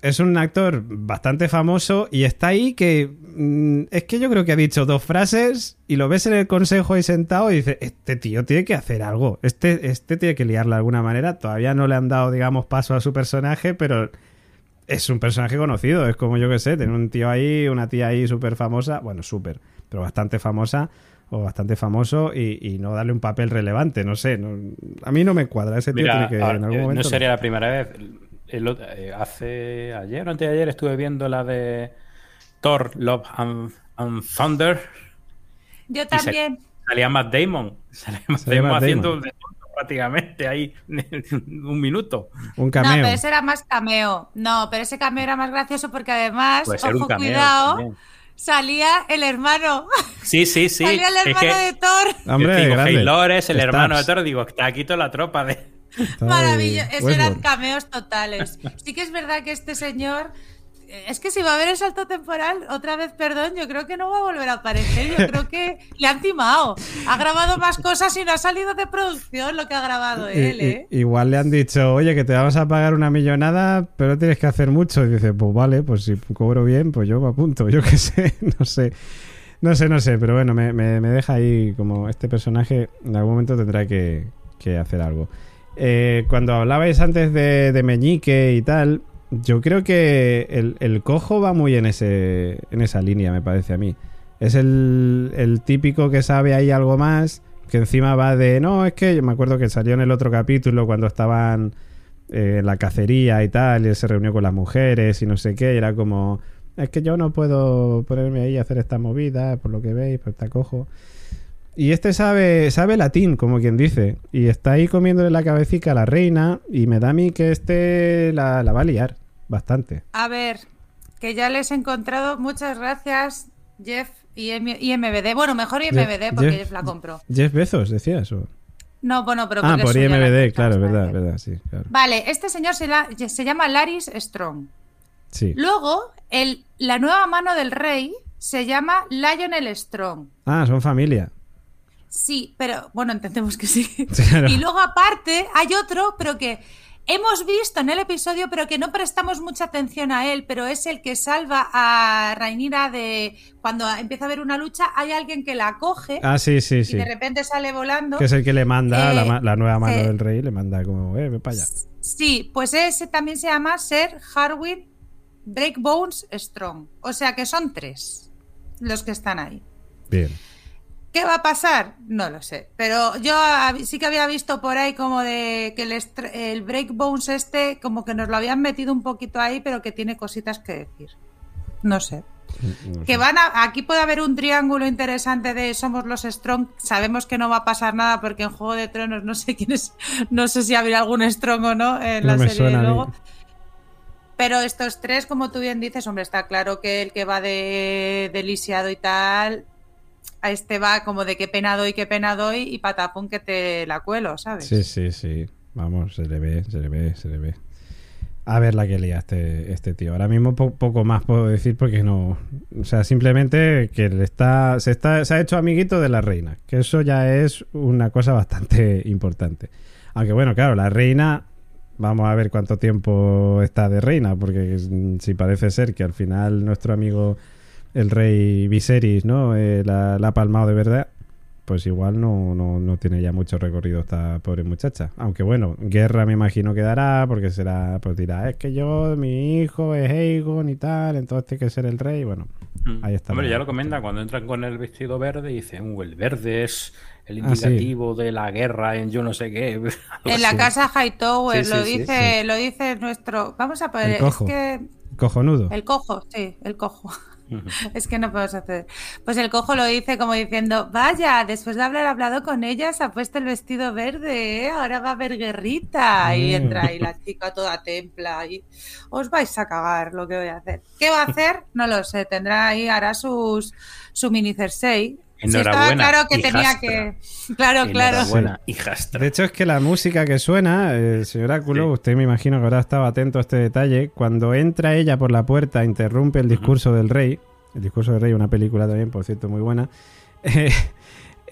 Es un actor bastante famoso y está ahí que mm, es que yo creo que ha dicho dos frases y lo ves en el consejo ahí sentado y dices, este tío tiene que hacer algo, este, este tiene que liarla de alguna manera. Todavía no le han dado, digamos, paso a su personaje, pero es un personaje conocido, es como yo que sé, tener un tío ahí, una tía ahí súper famosa, bueno, súper, pero bastante famosa o bastante famoso y, no darle un papel relevante, no sé. a mí no me cuadra ese tío. tiene que, en algún momento, no sería la primera vez. Eh, hace ayer o antes de ayer estuve viendo la de Thor, Love and, Thunder. Yo también. Salía Matt Damon. *laughs* Salía Matt Damon haciendo prácticamente ahí un minuto. Un cameo. No, pero ese era más cameo. No, pero ese cameo era más gracioso porque además, ojo, cuidado salía el hermano. Sí, sí, sí. Salía el hermano de Thor. *laughs* Hombre, digo, es el hermano de Thor. Digo, está aquí toda la tropa de. Maravilloso. Esos eran cameos totales. Sí que es verdad que este señor es que si va a haber el salto temporal, otra vez, perdón, yo creo que no va a volver a aparecer. Yo creo que *laughs* le han timado. Ha grabado más cosas y no ha salido de producción lo que ha grabado él, ¿eh? igual le han dicho, oye, que te vamos a pagar una millonada, pero tienes que hacer mucho. Y dice, pues vale, pues si cobro bien, pues yo me apunto. *laughs* Yo qué sé, no sé. No sé, no sé, pero bueno, me, deja ahí como este personaje en algún momento tendrá que, hacer algo. Eh, cuando hablabais antes de, de Meñique y tal, yo creo que el, cojo va muy en, ese, en esa línea, me parece a mí. Es el, típico que sabe ahí algo más, que encima va de, no, es que yo me acuerdo que salió en el otro capítulo cuando estaban eh, en la cacería y tal, y él se reunió con las mujeres y no sé qué, y era como, es que yo no puedo ponerme ahí a hacer esta movida, por lo que veis, pues está cojo. Y este sabe, sabe latín, como quien dice. Y está ahí comiéndole la cabecita a la reina. Y me da a mí que este la, va a liar bastante. A ver, que ya les he encontrado. Muchas gracias, Jeff y IMBD. Bueno, mejor IMBD porque Jeff, la compró. Jeff Bezos, decías. ¿o? No, bueno, pero. Ah, por IMBD, claro, verdad, verdad, sí. Vale, este señor se, se llama Laris Strong. Sí. Luego, el, la nueva mano del rey se llama Lionel Strong. Ah, son familia. Sí, pero bueno, entendemos que sí. *laughs* Y luego aparte hay otro, pero que hemos visto en el episodio, pero que no prestamos mucha atención a él, pero es el que salva a Rainira de cuando empieza a haber una lucha, hay alguien que la coge ah, sí, sí, y sí. de repente sale volando. Que es el que le manda la, eh, nueva mano del rey, le manda como, eh, ve para allá. Sí, pues ese también se llama Ser Harwin Breakbones Strong. O sea que son tres los que están ahí. Bien. ¿Qué va a pasar? No lo sé. Pero yo sí que había visto por ahí como de que el, el Breakbones este, como que nos lo habían metido un poquito ahí, pero que tiene cositas que decir. No sé. que van a, aquí puede haber un triángulo interesante de somos los strong sabemos que no va a pasar nada porque en juego de tronos no sé quién es no sé si habrá algún strong o no en la serie de luego pero estos tres como tú bien dices hombre está claro que el que va de, de lisiado y tal a este va como de qué pena doy, qué pena doy y patapón que te la cuelo, ¿sabes? Sí, sí, sí. Vamos, se le ve, se le ve, se le ve. A ver la que lía este, este tío. Ahora mismo poco más puedo decir porque no. O sea, simplemente que le está, se, está, se ha hecho amiguito de la reina. Que eso ya es una cosa bastante *laughs* importante. Aunque bueno, claro, la reina. Vamos a ver cuánto tiempo está de reina. Porque si parece ser que al final nuestro amigo el rey Viserys, ¿no? Eh, la, ha palmado de verdad, pues igual no, no, tiene ya mucho recorrido esta pobre muchacha. Aunque bueno, guerra me imagino que dará, porque será, pues dirá, es que yo, mi hijo es Aegon y tal, entonces tiene que ser el rey. Bueno, mm. ahí está. Hombre, ya lo comenta cuando entran con el vestido verde y dicen, uh, el verde es el ah, indicativo de la guerra en yo no sé qué. *laughs* en la casa Hightower, lo dice, lo dice nuestro. Vamos a poner. El cojo. Es que... Cojonudo. El cojo, sí, el cojo. *laughs* es que no podemos hacer. Pues el cojo lo dice como diciendo, vaya, después de haber hablado con ella se ha puesto el vestido verde, ¿eh? ahora va a haber guerrita. Y mm. entra ahí la chica toda templa y os vais a cagar lo que voy a hacer. ¿Qué va a hacer? No lo sé, tendrá ahí, hará sus, su mini jersey Enhorabuena. claro que tenía que. Claro, claro. De hecho, es que la música que suena, el señor Áculo, usted me imagino que habrá estado atento a este detalle. Cuando entra ella por la puerta, interrumpe el discurso del rey. El discurso del rey, una película también, por cierto, muy buena. *laughs*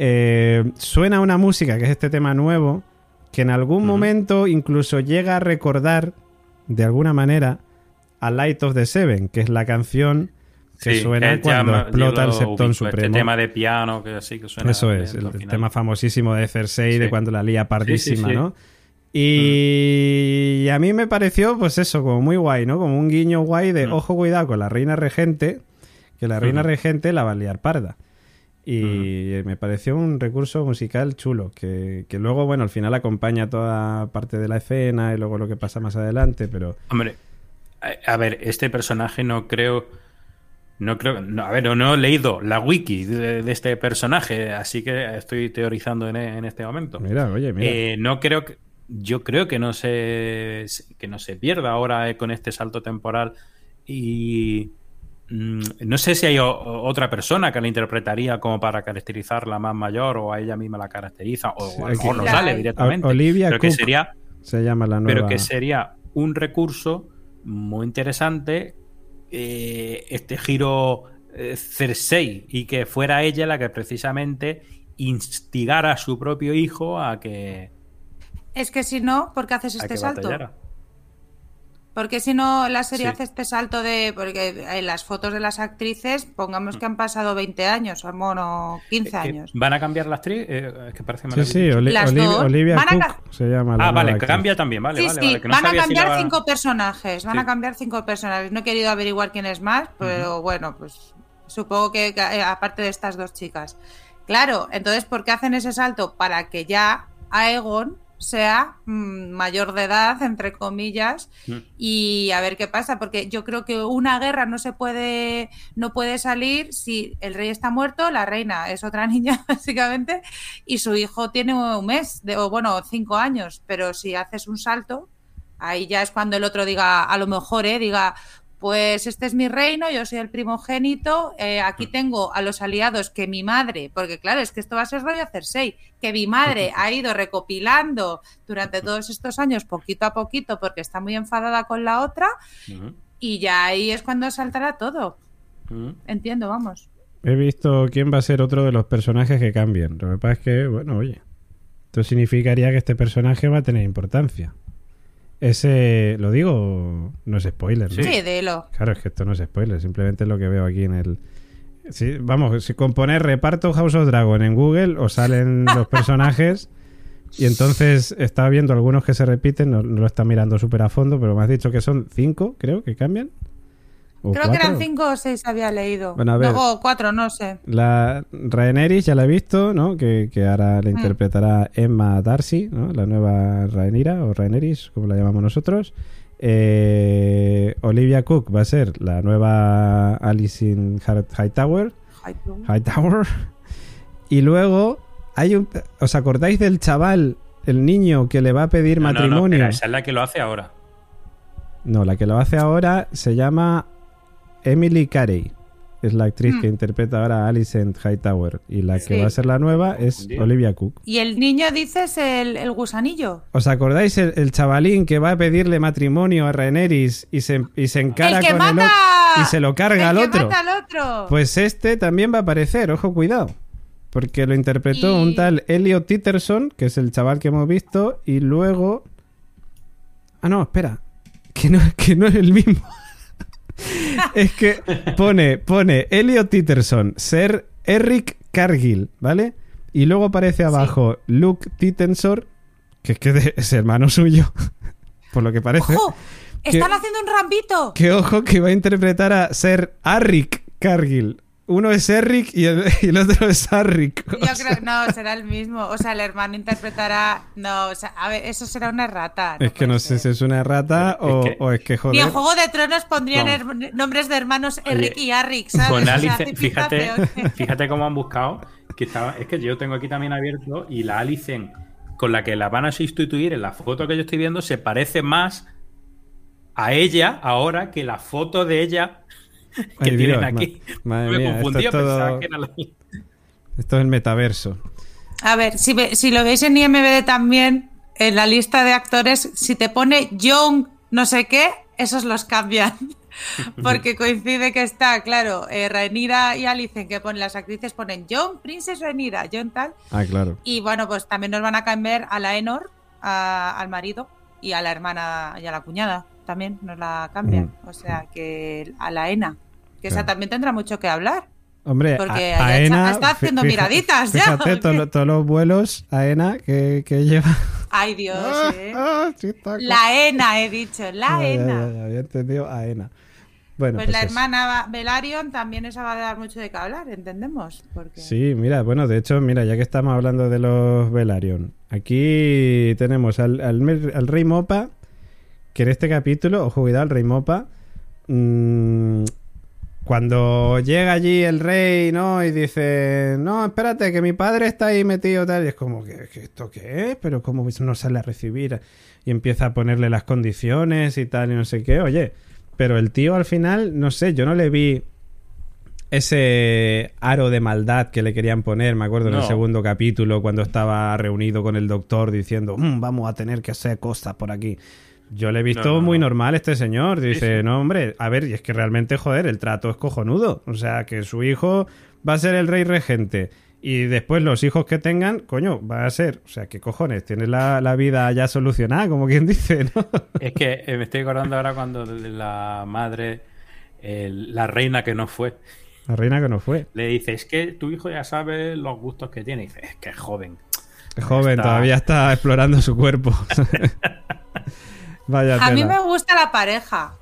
Eh, suena una música, que es este tema nuevo, que en algún momento incluso llega a recordar, de alguna manera, a Light of the Seven, que es la canción que suena cuando explota el septón este supremo. Este tema de piano que así que suena. Eso es, el, tema famosísimo de Cersei, de cuando la lía pardísima, ¿no? Y... a mí me pareció, pues eso, como muy guay, ¿no? Como un guiño guay de ojo, cuidado con la reina regente, que la reina regente la va a liar parda. Y me pareció un recurso musical chulo, que, que, luego, bueno, al final acompaña toda parte de la escena y luego lo que pasa más adelante, pero... Hombre, a ver, este personaje no creo no creo, no, a ver, no, he leído la wiki de, este personaje, así que estoy teorizando en, este momento. Mira, oye, mira. Eh, no creo que, yo creo que no se, que no se pierda ahora eh, con este salto temporal y mm, no sé si hay otra persona que la interpretaría como para caracterizarla más mayor o a ella misma la caracteriza o, a no sale directamente. Olivia pero que sería, se llama la nueva. Pero que sería un recurso muy interesante eh, este giro eh, Cersei y que fuera ella la que precisamente instigara a su propio hijo a que. Es que si no, ¿por qué haces este salto? Porque si no, la serie hace este salto de. Porque en las fotos de las actrices, pongamos que han pasado 20 años, o bueno, 15 años. ¿Van a cambiar la actriz? Eh, es que parece Sí, sí, Olivia Cook se llama. ah, vale, cambia también, vale. Sí, vale, sí, van a cambiar cinco personajes. Van a cambiar cinco personajes. No he querido averiguar quién es más, pero bueno, pues supongo que eh, aparte de estas dos chicas. Claro, entonces, ¿por qué hacen ese salto? Para que ya Aegon sea mm, mayor de edad, entre comillas, mm. y a ver qué pasa, porque yo creo que una guerra no se puede, no puede salir si el rey está muerto, la reina es otra *laughs* niña, básicamente, y su hijo tiene un mes, de, o bueno, cinco años, pero si haces un salto, ahí ya es cuando el otro diga, a lo mejor, ¿eh? diga, pues este es mi reino, yo soy el primogénito, eh, aquí tengo a los aliados que mi madre, porque claro, es que esto va a ser rollo seis, que mi madre ha ido recopilando durante todos estos años, poquito a poquito, porque está muy enfadada con la otra, y ya ahí es cuando saltará todo. Entiendo, vamos. He visto quién va a ser otro de los personajes que cambien. Lo que pasa es que, bueno, oye, esto significaría que este personaje va a tener importancia. Ese, lo digo, no es spoiler. ¿no? Sí, dilo. Claro, es que esto no es spoiler, simplemente es lo que veo aquí en el... Sí, vamos, si componer reparto House of Dragon en Google os salen *laughs* los personajes y entonces estaba viendo algunos que se repiten, no, no lo está mirando súper a fondo, pero me has dicho que son cinco, creo, que cambian. Creo que eran cinco o seis había leído. Bueno, Luego cuatro, no sé. La Rhaenerys ya la he visto, ¿no? Que, ahora la mm. interpretará Emma Darcy, ¿no? La nueva Rhaenyra o Rhaenerys, como la llamamos nosotros. Eh, Olivia Cook va a ser la nueva Alice in Hightower. Hightower. Y luego hay un... ¿Os acordáis del chaval, el niño que le va a pedir matrimonio? esa es la que lo hace ahora. No, la que lo hace ahora se llama Emily Carey es la actriz que mm. interpreta ahora a Alicent Hightower. Y la que va a ser la nueva es Olivia Cook. ¿Y el niño dices el, el gusanillo? ¿Os acordáis el, chavalín que va a pedirle matrimonio a Rhaenerys y se, y se encara con el otro y se lo carga al, otro? otro? Pues este también va a aparecer, ojo, cuidado. Porque lo interpretó un tal Elliot Titterson, que es el chaval que hemos visto, y luego. Ah, no, espera. Que no, que no es el mismo *laughs* es que pone, pone Elliot Titterson, ser Eric Cargill, ¿vale? Y luego aparece abajo Luke Tittensor, que es que es hermano suyo, *laughs* por lo que parece. ¡Ojo! ¡Están haciendo un rambito! Que ojo que va a interpretar a ser Arrick Cargill. Uno es Eric *laughs* y el, otro es Arrick. Yo creo que no, será el mismo. O sea, el hermano interpretará. No, o sea, a ver, eso será una rata. es que no sé si es una rata o, es que joder. Ni en Juego de Tronos pondrían nombres de hermanos Eric y Arrick, ¿sabes? Con Alice, fíjate, *laughs* fíjate cómo han buscado. Que estaba, es que yo tengo aquí también abierto y la Alice con la que la van a sustituir en la foto que yo estoy viendo se parece más a ella ahora que la foto de ella *laughs* que tienen aquí. madre mía, esto es todo... Esto es el metaverso. A ver, si, si lo veis en IMBD también, en la lista de actores, si te pone Young no sé qué, esos los cambian. *laughs* Porque coincide que está, claro, eh, Rhaenyra y Alice, que ponen, las actrices ponen John, Princess Rhaenyra, John tal. Ah, claro. Y bueno, pues también nos van a cambiar a la Enor, al marido, y a la hermana y a la cuñada también nos la cambian. O sea que a la ENA, que esa también tendrá mucho que hablar. Hombre, porque a, ENA, está haciendo miraditas ya. Fíjate todos los vuelos a ENA que, lleva. Ay, Dios, *laughs* ah, ¿eh? ah, la ENA, he dicho, la ENA. había entendido a ENA. Bueno, pues, pues la hermana Velaryon también esa va a dar mucho de qué hablar, entendemos. Sí, mira, bueno, de hecho, mira, ya que estamos hablando de los Velaryon, aquí tenemos al, al rey Mopa que en este capítulo, ojo cuidado, el rey Mopa, mm, cuando llega allí el rey, ¿no? Y dice, no, espérate, que mi padre está ahí metido tal, y es como, ¿qué, esto qué es? Pero cómo no sale a recibir y empieza a ponerle las condiciones y tal y no sé qué, oye, pero el tío al final, no sé, yo no le vi ese aro de maldad que le querían poner, me acuerdo en el segundo capítulo, cuando estaba reunido con el doctor diciendo, mm, vamos a tener que hacer cosas por aquí. Yo le he visto No, no, muy no. normal este señor. Dice, sí. no, hombre, a ver, y es que realmente, joder, el trato es cojonudo. O sea, que su hijo va a ser el rey regente. Y después los hijos que tengan, coño, va a ser. O sea, ¿qué cojones? Tienes la, la vida ya solucionada, como quien *laughs* dice, ¿no? Es que eh, me estoy acordando ahora cuando la madre, la reina que no fue, La reina que no fue. le dice, es que tu hijo ya sabe los gustos que tiene. Y dice, es que es joven. Es joven, Está- todavía está explorando su cuerpo. *laughs* Vaya A mí me gusta la pareja.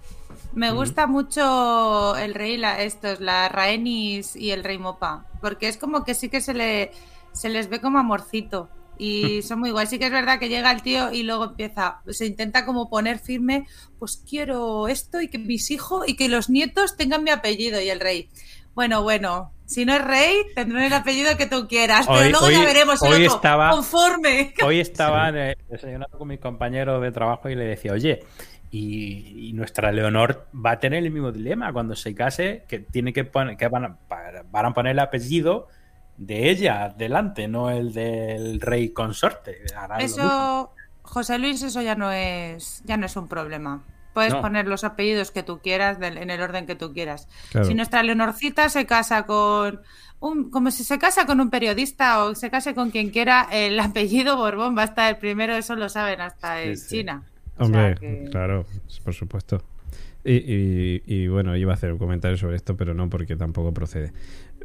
Me gusta mucho el rey, la, estos, la Rhaenys y el rey Mopa. Porque es como que sí que se, le, se les ve como amorcito. Y *laughs* son muy guay. Sí que es verdad que llega el tío y luego empieza, se intenta como poner firme, pues quiero esto y que mis hijos y que los nietos tengan mi apellido. Y el rey, bueno, bueno, si no es rey, tendrán el apellido que tú quieras. Pero Hoy- luego ya hoy- veremos el hoy otro, estaba- conforme. *laughs* Hoy estaba eh, desayunando con mi compañero de trabajo y le decía, oye, y, y nuestra Leonor va a tener el mismo dilema cuando se case, que tiene que poner, que van a, van a poner el apellido de ella delante, no el del rey consorte. Eso, José Luis, eso ya no es, ya no es un problema. Puedes No. poner los apellidos que tú quieras del- en el orden que tú quieras. Claro. Si nuestra Leonorcita se casa con un, como si se casa con un periodista o se case con quien quiera, el apellido Borbón va a estar el primero, eso lo saben hasta en Sí, sí. China. O sea Hombre, que- claro, por supuesto. Y, y- y, bueno, iba a hacer un comentario sobre esto, pero no porque tampoco procede.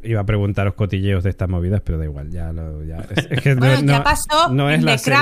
Iba a preguntaros cotilleos de estas movidas, pero da igual, ya lo. Ya, es, es que *laughs* no- Bueno, ya no- pasó no es en la serie.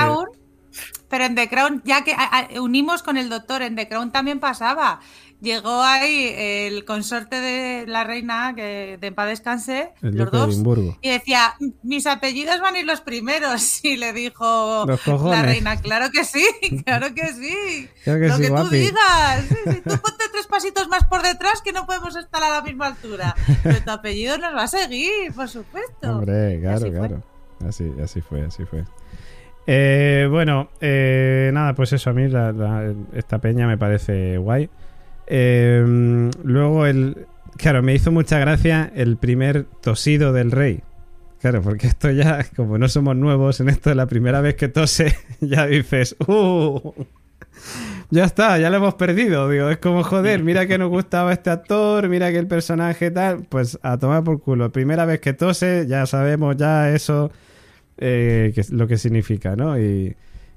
Pero en The Crown, ya que a- a- unimos con el doctor, en The Crown también pasaba. Llegó ahí el consorte de la reina, que de en paz descanse, El los de dos, y decía, mis apellidos van a ir los primeros. *laughs* Y le dijo la reina, claro que sí, *laughs* claro que sí. Claro que Lo sí, que tú guapi. digas. Sí, sí, tú *laughs* ponte tres pasitos más por detrás que no podemos estar a la misma altura. Pero tu apellido nos va a seguir, por supuesto. Hombre, claro, así claro. Así, así fue, así fue. Eh, bueno, eh, nada, pues eso, a mí la- la- esta peña me parece guay. Eh, luego el... Claro, me hizo mucha gracia el primer tosido del rey. Claro, porque esto ya, como no somos nuevos en esto, la primera vez que tose, *laughs* ya dices, ¡uh! Ya está, ya lo hemos perdido. Digo, es como joder, mira que nos gustaba este actor, mira que el personaje tal. Pues a tomar por culo. Primera vez que tose, ya sabemos ya eso, eh, que es lo que significa, ¿no? Y,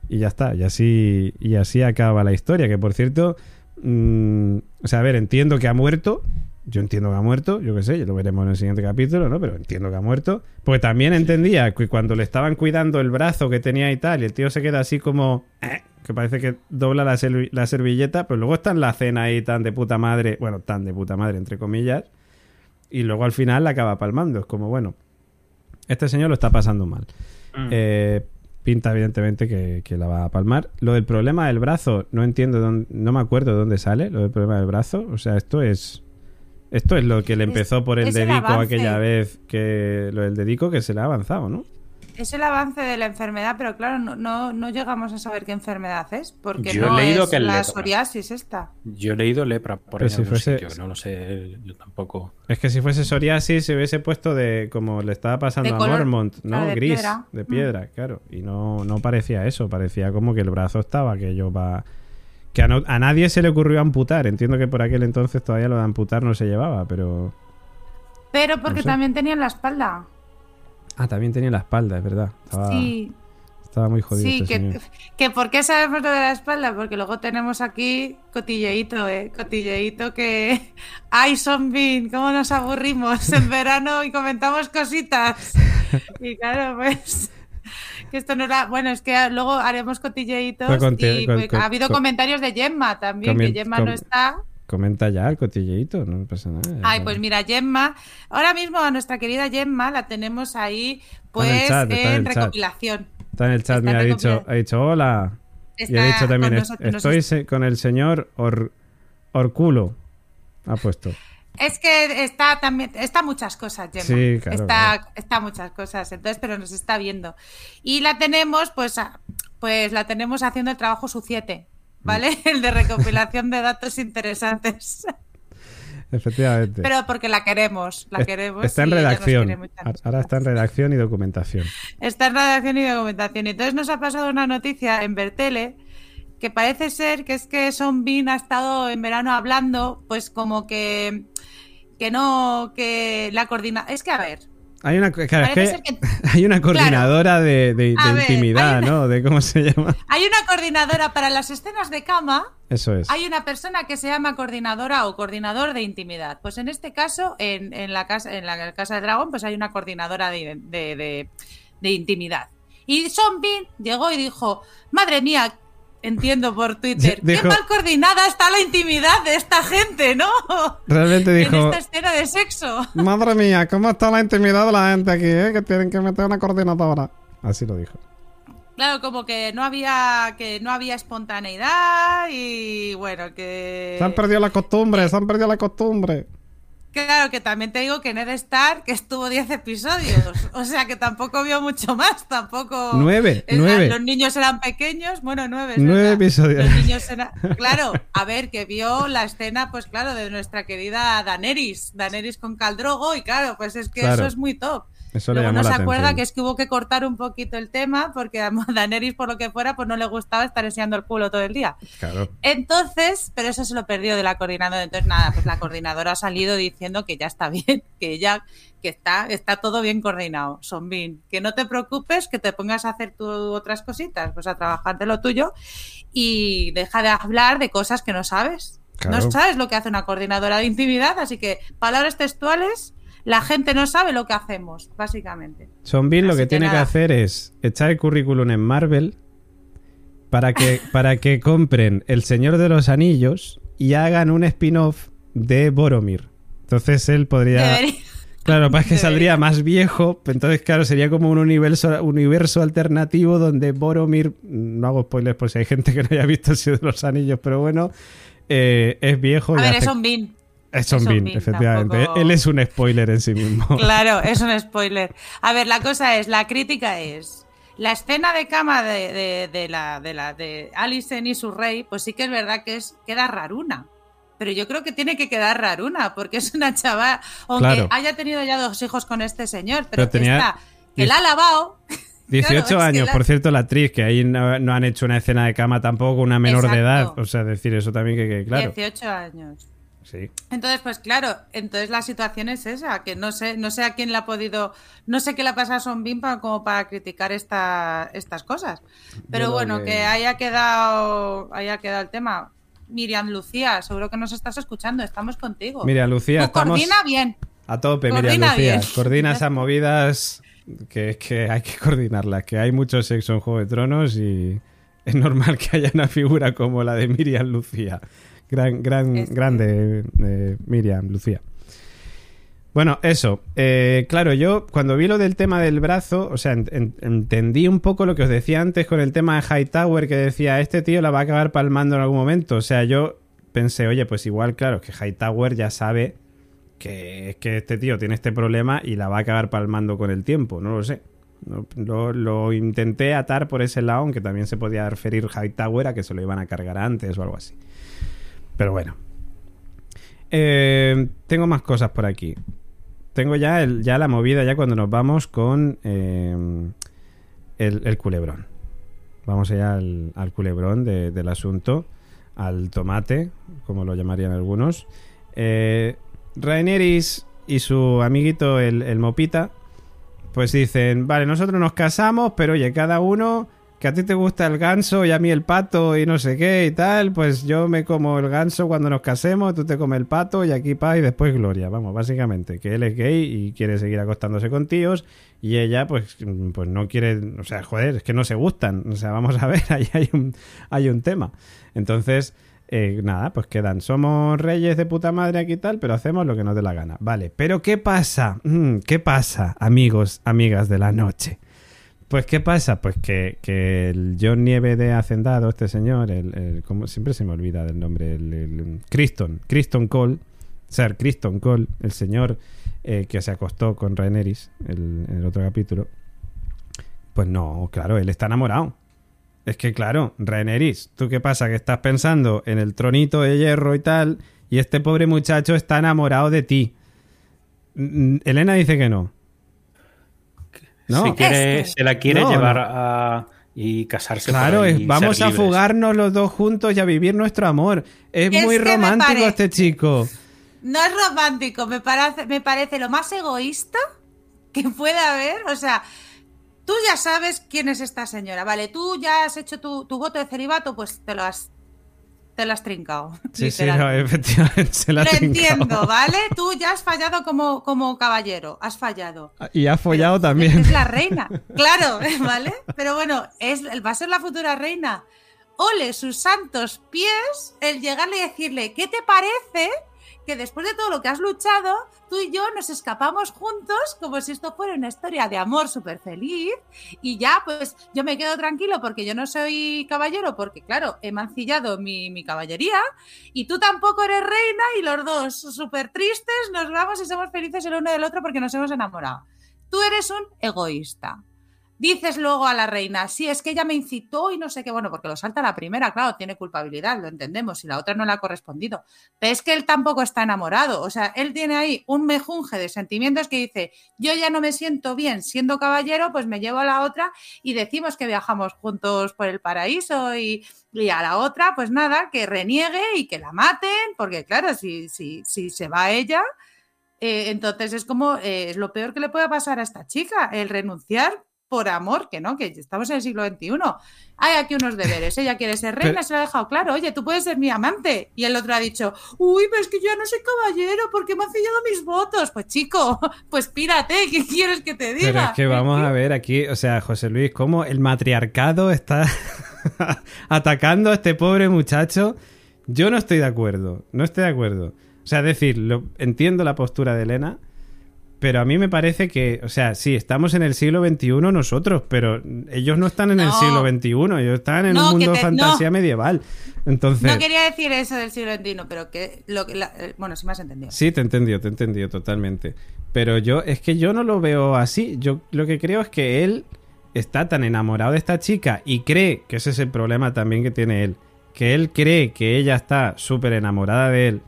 y ya está, y así, y así acaba la historia. Que por cierto, mm, o sea, a ver, entiendo que ha muerto. Yo entiendo que ha muerto, yo qué sé, ya lo veremos en el siguiente capítulo, ¿no? Pero entiendo que ha muerto. Porque también entendía que cuando le estaban cuidando el brazo que tenía y tal, y el tío se queda así como. eh, que parece que dobla la, la servilleta, pero luego está en la cena ahí tan de puta madre, bueno, tan de puta madre, entre comillas, y luego al final la acaba palmando. Es como, bueno, este señor lo está pasando mal. Mm. Eh, pinta evidentemente que, que la va a palmar. Lo del problema del brazo, no entiendo, dónde, no me acuerdo de dónde sale lo del problema del brazo. O sea, esto es... Esto es lo que le Es- empezó por el dedico aquella vez que lo del dedico que se le ha avanzado, ¿no? Es el avance de la enfermedad, pero claro, no, no, no llegamos a saber qué enfermedad es, porque Yo he no leído es que la lepra. psoriasis esta. Yo he leído lepra por ahí si fuese- sitio, no lo sé, yo tampoco. Es que si fuese psoriasis se hubiese puesto de como le estaba pasando De a color- Mormont, ¿no? claro, de Gris, piedra. de Mm. piedra, claro. Y no, no parecía eso, parecía como que el brazo estaba que yo va... Que a, no- a nadie se le ocurrió amputar. Entiendo que por aquel entonces todavía lo de amputar no se llevaba, pero... Pero porque No sé. también tenía en la espalda. Ah, también tenía la espalda, es verdad. Estaba, Sí, estaba muy jodido sí, este que, que ¿por qué sabemos lo de la espalda? Porque luego tenemos aquí cotilleíto, ¿eh? Cotilleíto que... *laughs* ¡Ay, Zombie! ¿Cómo nos aburrimos en *laughs* verano y comentamos cositas? *laughs* Y claro, pues... Que esto no era... Bueno, es que luego haremos conte- y con- pues, ha habido con- comentarios de Gemma también, que Gemma no está. Comenta ya el cotilleito, no pasa nada. Ay, pues mira, Gemma, ahora mismo a nuestra querida Gemma la tenemos ahí Está en el pues chat, está en en el chat. recopilación. Está en el chat, está me ha dicho, ha dicho hola. y Está ha dicho también, con "Es- nosotros- estoy con el señor Or- Orculo. Ha puesto. Es que está también, está muchas cosas, Gemma. Sí, claro, Está, claro. está muchas cosas, entonces, pero nos está viendo. Y la tenemos, pues, pues la tenemos haciendo el trabajo suciete, ¿vale? *laughs* El de recopilación de datos interesantes. Efectivamente. Pero porque la queremos, la queremos. Está en redacción. Ahora- está en redacción y documentación. Está en redacción y documentación. Y Entonces nos ha pasado una noticia en Bertele que parece ser que es que Son Bean ha estado en verano hablando, pues como que que no, que la coordina. Es que a ver. Hay una, *laughs* hay una coordinadora de, de, intimidad, ¿no? De cómo se llama. *laughs* Hay una coordinadora para las escenas de cama. Eso es. Hay una persona que se llama coordinadora o coordinador de intimidad. Pues en este caso, en, en la casa, en la casa de Dragón, pues hay una coordinadora de, de, de intimidad. Y Bean llegó y dijo, madre mía, entiendo por *laughs* Twitter. Qué mal coordinada está la intimidad de esta gente, ¿no? Realmente dijo. En esta escena de sexo. Madre mía, ¿cómo está la intimidad de la gente aquí, eh? Que tienen que meter una coordinadora. Así lo dijo. Claro, como que no había que no había espontaneidad y bueno, que se han perdido la costumbre, se han perdido la costumbre. Claro, que también te digo que Ned Stark estuvo 10 episodios, o sea que tampoco vio mucho más, tampoco... Nueve, nueve. Los niños eran pequeños, bueno, nueve. Nueve episodios. Los niños Claro, a ver, que vio la escena, pues claro, de nuestra querida Daenerys, Daenerys con Caldrogo, y claro, pues es que eso es muy top. Eso Luego no se acuerda que es que hubo que cortar un poquito el tema porque a *laughs* Daenerys, por lo que fuera, pues no le gustaba estar enseñando el culo todo el día. Claro. Entonces, pero eso se lo perdió de la coordinadora. Entonces, nada, pues la coordinadora ha salido diciendo que ya está bien, *laughs* que ya que está, está todo bien coordinado. Son bien. Que no te preocupes, que te pongas a hacer tú otras cositas, pues a trabajar de lo tuyo y deja de hablar de cosas que no sabes. No sabes lo que hace una coordinadora de intimidad, así que palabras textuales la gente no sabe lo que hacemos, básicamente. Son bien lo que, tiene que hacer es echar el currículum en Marvel para que, *laughs* para que compren El Señor de los Anillos y hagan un spin-off de Boromir. Entonces él podría... *laughs* Claro, para que saldría más viejo, entonces claro, sería como un universo, universo alternativo donde Boromir, no hago spoilers por si hay gente que no haya visto El Señor de los Anillos, pero bueno, eh, es viejo. A ver, es un bin. Es Son Bean, efectivamente. Él es un spoiler en sí mismo. *laughs* Claro, es un spoiler. A ver, la cosa es, la crítica es. La escena de cama de, de, la, de la de Alison y su rey, pues sí que es verdad que es queda raruna. Pero yo creo que tiene que quedar raruna, porque es una chava, aunque haya tenido ya dos hijos con este señor, pero, que está, que la ha lavado. *laughs* 18 años, por cierto, la actriz, que ahí no, han hecho una escena de cama tampoco una menor de edad. O sea, decir eso también que, que claro. 18 años. Entonces, pues claro, entonces la situación es esa, que no sé, no sé a quién le ha podido, no sé qué le ha pasado a Son Bimpa como para criticar esta, estas cosas. Pero bueno, que... haya quedado, haya quedado el tema. Miriam Lucía, seguro que nos estás escuchando, estamos contigo. Miriam Lucía, estamos coordina bien. A tope, Miriam Lucía. Coordina *laughs* esas movidas que que hay que coordinarlas, que hay mucho sexo en Juego de Tronos y es normal que haya una figura como la de Miriam Lucía. Gran, gran, este. grande, eh, Miriam, Lucía. Bueno, eso. Eh, claro, yo cuando vi lo del tema del brazo, o sea, entendí un poco lo que os decía antes con el tema de Hightower, que decía, este tío la va a acabar palmando en algún momento. O sea, yo pensé, oye, pues igual, claro, que Hightower ya sabe que, que este tío tiene este problema y la va a acabar palmando con el tiempo, no lo sé. Lo, lo, intenté atar por ese lado, aunque también se podía referir Hightower a que se lo iban a cargar antes o algo así. Pero bueno. Eh, tengo más cosas por aquí. Tengo ya, el, ya la movida, ya cuando nos vamos con eh, el, culebrón. Vamos allá al, culebrón del asunto, al tomate, como lo llamarían algunos. Eh, y su amiguito el, el Mopita, pues dicen, vale, nosotros nos casamos, pero oye, cada uno que a ti te gusta el ganso y a mí el pato y no sé qué y tal, pues yo me como el ganso cuando nos casemos, tú te comes el pato y aquí paz y después gloria. Vamos, básicamente, que él es gay y quiere seguir acostándose con tíos y ella pues, pues no quiere, o sea, joder, es que no se gustan. O sea, vamos a ver, *laughs* ahí hay un, hay un tema. Entonces, eh, nada, pues quedan, somos reyes de puta madre aquí y tal, pero hacemos lo que nos dé la gana. Vale, pero ¿qué pasa? Mm, ¿Qué pasa, amigos, amigas de la noche? Pues, ¿qué pasa? Pues que, el John Nieve de Hacendado, este señor, el, como siempre se me olvida del nombre, el, Criston, Criston Cole, Sir Criston Cole, el señor eh, que se acostó con Rhaenerys en el otro capítulo, pues no, claro, él está enamorado. Es que, claro, Rhaenerys, ¿tú qué pasa? Que estás pensando en el tronito de hierro y tal, y este pobre muchacho está enamorado de ti. Elena dice que no si quiere, se la quiere llevar a y casarse. Claro, es, vamos a fugarnos los dos juntos y a vivir nuestro amor. Es, Es muy romántico este chico. No es romántico, me parece, me parece lo más egoísta que puede haber. O sea, tú ya sabes quién es esta señora, ¿vale? Tú ya has hecho tu, tu voto de celibato, pues te lo has, te lo has trincado. *laughs* Sí, sí, no, efectivamente se la Lo entiendo, *laughs* ¿vale? Tú ya has fallado como, como caballero, has fallado. Y ha follado Pero, también. Es la *laughs* reina, claro, ¿vale? Pero bueno, es, va a ser la futura reina. Ole sus santos pies el llegarle y decirle, ¿qué te parece que después de todo lo que has luchado, tú y yo nos escapamos juntos como si esto fuera una historia de amor súper feliz y ya pues yo me quedo tranquilo porque yo no soy caballero porque claro, he mancillado mi, mi caballería y tú tampoco eres reina y los dos súper tristes nos vamos y somos felices el uno del otro porque nos hemos enamorado. Tú eres un egoísta. Dices luego a la reina, sí, es que ella me incitó y no sé qué, bueno, porque lo salta la primera, claro, tiene culpabilidad, lo entendemos, y la otra no le ha correspondido. Pero es que él tampoco está enamorado, o sea, él tiene ahí un mejunje de sentimientos que dice, yo ya no me siento bien siendo caballero, pues me llevo a la otra y decimos que viajamos juntos por el paraíso y, y a la otra, pues nada, que reniegue y que la maten, porque claro, si, si, si se va ella, eh, entonces es como, eh, es lo peor que le puede pasar a esta chica, el renunciar por amor, que no, que estamos en el siglo XXI. Hay aquí unos deberes. Ella quiere ser reina, Pero- se lo ha dejado claro. Oye, tú puedes ser mi amante. Y el otro ha dicho, uy, pero es que yo ya no soy caballero porque me han sellado mis votos. Pues chico, *laughs* pues pírate, *laughs* ¿qué quieres que te diga? Pero es que vamos *laughs* a ver aquí, o sea, José Luis, cómo el matriarcado está atacando a este pobre muchacho. Yo no estoy de acuerdo, no estoy de acuerdo. O sea, decir, lo- entiendo la postura de Elena, pero a mí me parece que, o sea, sí, estamos en el siglo XXI nosotros, pero ellos no están en el siglo XXI, ellos están en No, un mundo de fantasía no. medieval. Entonces, No quería decir eso del siglo XXI, pero que, lo que la- eh, bueno, sí me has entendido. Sí, te he entendido, te he entendido totalmente. Pero yo, es que yo no lo veo así. Yo lo que creo es que él está tan enamorado de esta chica y cree que ese es el problema también que tiene él. Que él cree que ella está súper enamorada de él.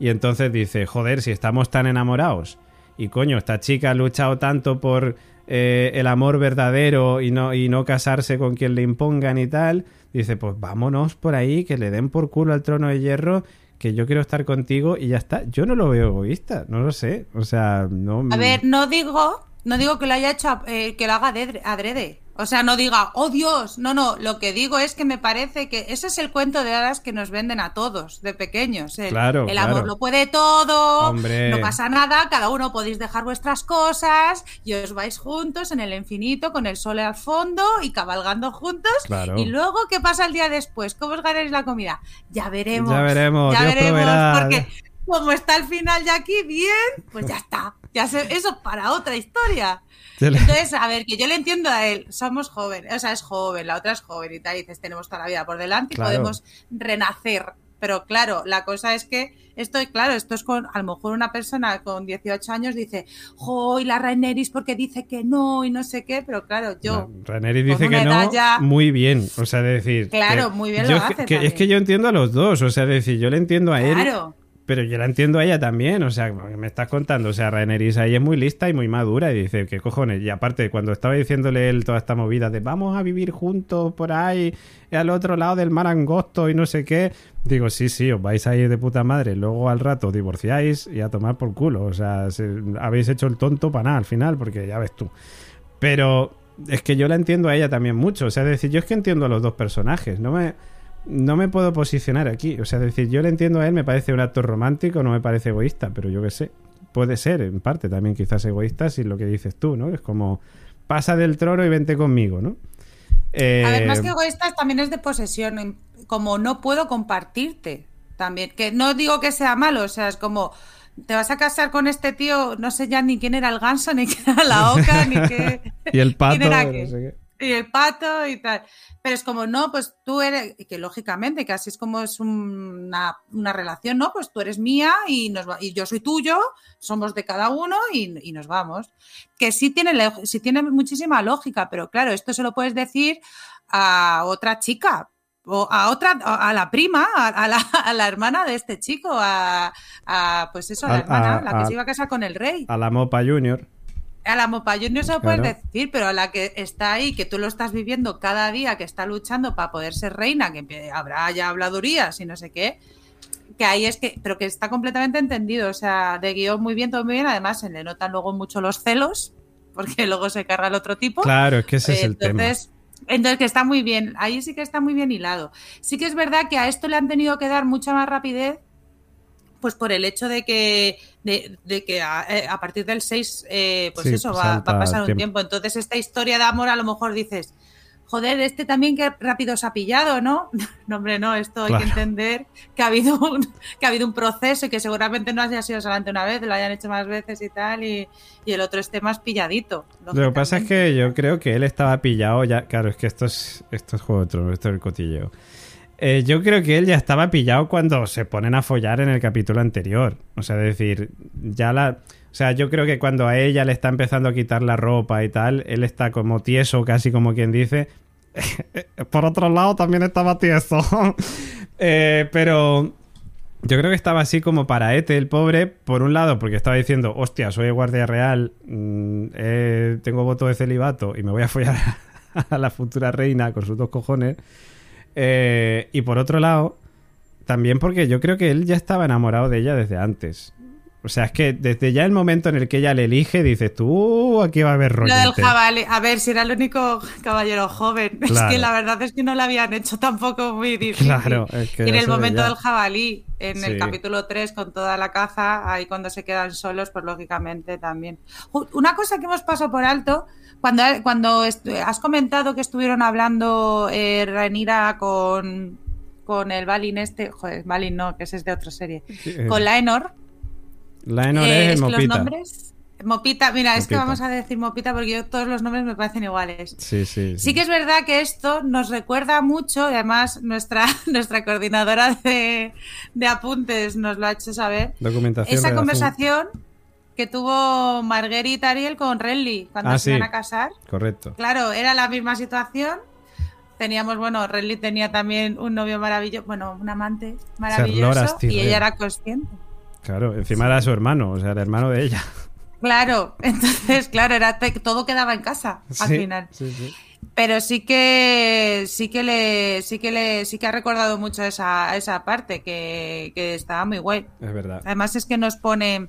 Y entonces dice, joder, si estamos tan enamorados. Y coño, esta chica ha luchado tanto por eh, el amor verdadero y no, y no casarse con quien le impongan y tal. Dice, pues vámonos por ahí, que le den por culo al trono de hierro que yo quiero estar contigo y ya está. Yo no lo veo egoísta, no lo sé. O sea, no. A ver, no digo, no digo que lo haya hecho, eh, que lo haga adrede- adrede. O sea, no diga, oh Dios, no, no, lo que digo es que me parece que ese es el cuento de hadas que nos venden a todos de pequeños. El, Claro, el claro. amor lo puede todo, Hombre. no pasa nada, cada uno podéis dejar vuestras cosas y os vais juntos en el infinito con el sol al fondo y cabalgando juntos. Claro. Y luego, ¿qué pasa el día después? ¿Cómo os ganáis la comida? Ya veremos. Ya veremos, ya Dios veremos, proveerá. porque como está el final ya aquí, bien, pues ya está. Ya se- eso para otra historia. Entonces, a ver, que yo le entiendo a él, somos jóvenes, o sea, es joven, la otra es joven y tal, y dices, tenemos toda la vida por delante y Claro. podemos renacer. Pero claro, la cosa es que esto, claro, esto es con, a lo mejor una persona con 18 años dice, jo, y la Raineris porque dice que no y no sé qué, pero claro, yo, No, Rhaenyra dice que no ya- muy bien. O sea, de decir. Claro, muy bien yo lo hace que- es que yo entiendo a los dos. O sea, de decir, yo le entiendo a él. Pero yo la entiendo a ella también, o sea, me estás contando, o sea, Rhaenyra ahí es muy lista y muy madura y dice, ¿qué cojones? Y aparte, cuando estaba diciéndole él toda esta movida de vamos a vivir juntos por ahí, al otro lado del mar angosto y no sé qué, digo, sí, sí, os vais a ir de puta madre, luego al rato divorciáis y a tomar por culo, o sea, se- habéis hecho el tonto para nada al final, porque ya ves tú. Pero es que yo la entiendo a ella también mucho, o sea, es decir, yo es que entiendo a los dos personajes, no me no me puedo posicionar aquí. O sea, es decir, yo le entiendo a él, me parece un acto romántico, no me parece egoísta, pero yo qué sé. Puede ser, en parte, también quizás egoísta, si lo que dices tú, ¿no? Es como, pasa del trono y vente conmigo, ¿no? Eh, A ver, más que egoístas también es de posesión, en- como no puedo compartirte también, que no digo que sea malo, o sea, es como te vas a casar con este tío, no sé ya ni quién era el ganso, ni quién era la oca, ni *laughs* qué y el pato, quién era no qué? sé qué. Y el pato y tal. Pero es como, no, pues tú eres, y que lógicamente, que así es como es un- una, una relación, ¿no? Pues tú eres mía y, nos va- y yo soy tuyo, somos de cada uno y, y nos vamos. Que sí tiene, sí tiene muchísima lógica, pero claro, esto se lo puedes decir a otra chica. O a otra, a la prima, a, la, *laughs* a la hermana de este chico, a, a, pues eso, a la hermana, a- la que se iba a casar con el rey. A la Mopa Junior. A la Mopayón no se lo puedes decir, pero a la que está ahí, que tú lo estás viviendo cada día, que está luchando para poder ser reina, que habrá ya habladurías y no sé qué, que ahí es que, pero que está completamente entendido, o sea, de guion muy bien, todo muy bien, además se le notan luego mucho los celos, *laughs* porque luego se carga el otro tipo. Claro, es que ese es el tema. entonces, que está muy bien, ahí sí que está muy bien hilado. Sí que es verdad que a esto le han tenido que dar mucha más rapidez, pues por el hecho de que, de, de que a, eh, a partir del 6, eh, pues Sí, eso, pues va, va a pasar un tiempo. tiempo. Entonces, esta historia de amor a lo mejor dices, joder, este también que rápido se ha pillado, ¿no? *laughs* No, hombre, no, esto hay que entender que ha habido un, que ha habido un proceso y que seguramente no haya sido solamente una vez, lo hayan hecho más veces y tal, y, y el otro esté más pilladito. Lo que pasa es que yo creo que él estaba pillado ya. Claro, es que esto es, esto es Juego de Tronos, esto es el cotilleo. Eh, yo creo que él ya estaba pillado cuando se ponen a follar en el capítulo anterior. O sea, decir, ya la. O sea, yo creo que cuando a ella le está empezando a quitar la ropa y tal, él está como tieso, casi como quien dice. *laughs* Por otro lado, también estaba tieso. *laughs* Eh, pero yo creo que estaba así como para Ete, el pobre, por un lado, porque estaba diciendo, hostia, soy guardia real, mm, eh, tengo voto de celibato y me voy a follar *laughs* a la futura reina con sus dos cojones. Eh, y por otro lado, también porque yo creo que él ya estaba enamorado de ella desde antes. O sea, es que desde ya el momento en el que ella le elige, dices tú, "Uh, aquí va a haber Lo del jabalí, a ver si era el único caballero joven. *laughs* Es que la verdad es que no lo habían hecho tampoco muy difícil. Claro, es que y en el momento ya. del jabalí, en Sí. el capítulo 3, con toda la caza, ahí cuando se quedan solos, pues lógicamente también. Una cosa que hemos pasado por alto, cuando, cuando has comentado que estuvieron hablando eh, Rhaenyra con, con el Balin este, joder, Balin no, que ese es de otra serie, Eh, con Laenor, Laenor eh, es es que los Mopita. nombres. Mopita, mira, es que Mopita. vamos a decir Mopita porque yo todos los nombres me parecen iguales. Sí, sí, Sí que es verdad que esto nos recuerda mucho, y además nuestra, *laughs* nuestra coordinadora de, de apuntes nos lo ha hecho saber, Documentación. esa conversación que tuvo Marguerite Ariel con Renly cuando Ah, se sí. iban a casar. Correcto. Claro, era la misma situación. Teníamos, bueno, Renly tenía también un novio maravilloso, bueno, un amante maravilloso y ella era consciente. Claro, encima era su hermano, o sea, el hermano de ella. Claro, *laughs* entonces, claro, era todo quedaba en casa al Sí, final. sí, sí. Pero sí que sí que le sí que le sí que ha recordado mucho esa, esa parte que, que estaba muy guay. Es verdad. Además es que nos pone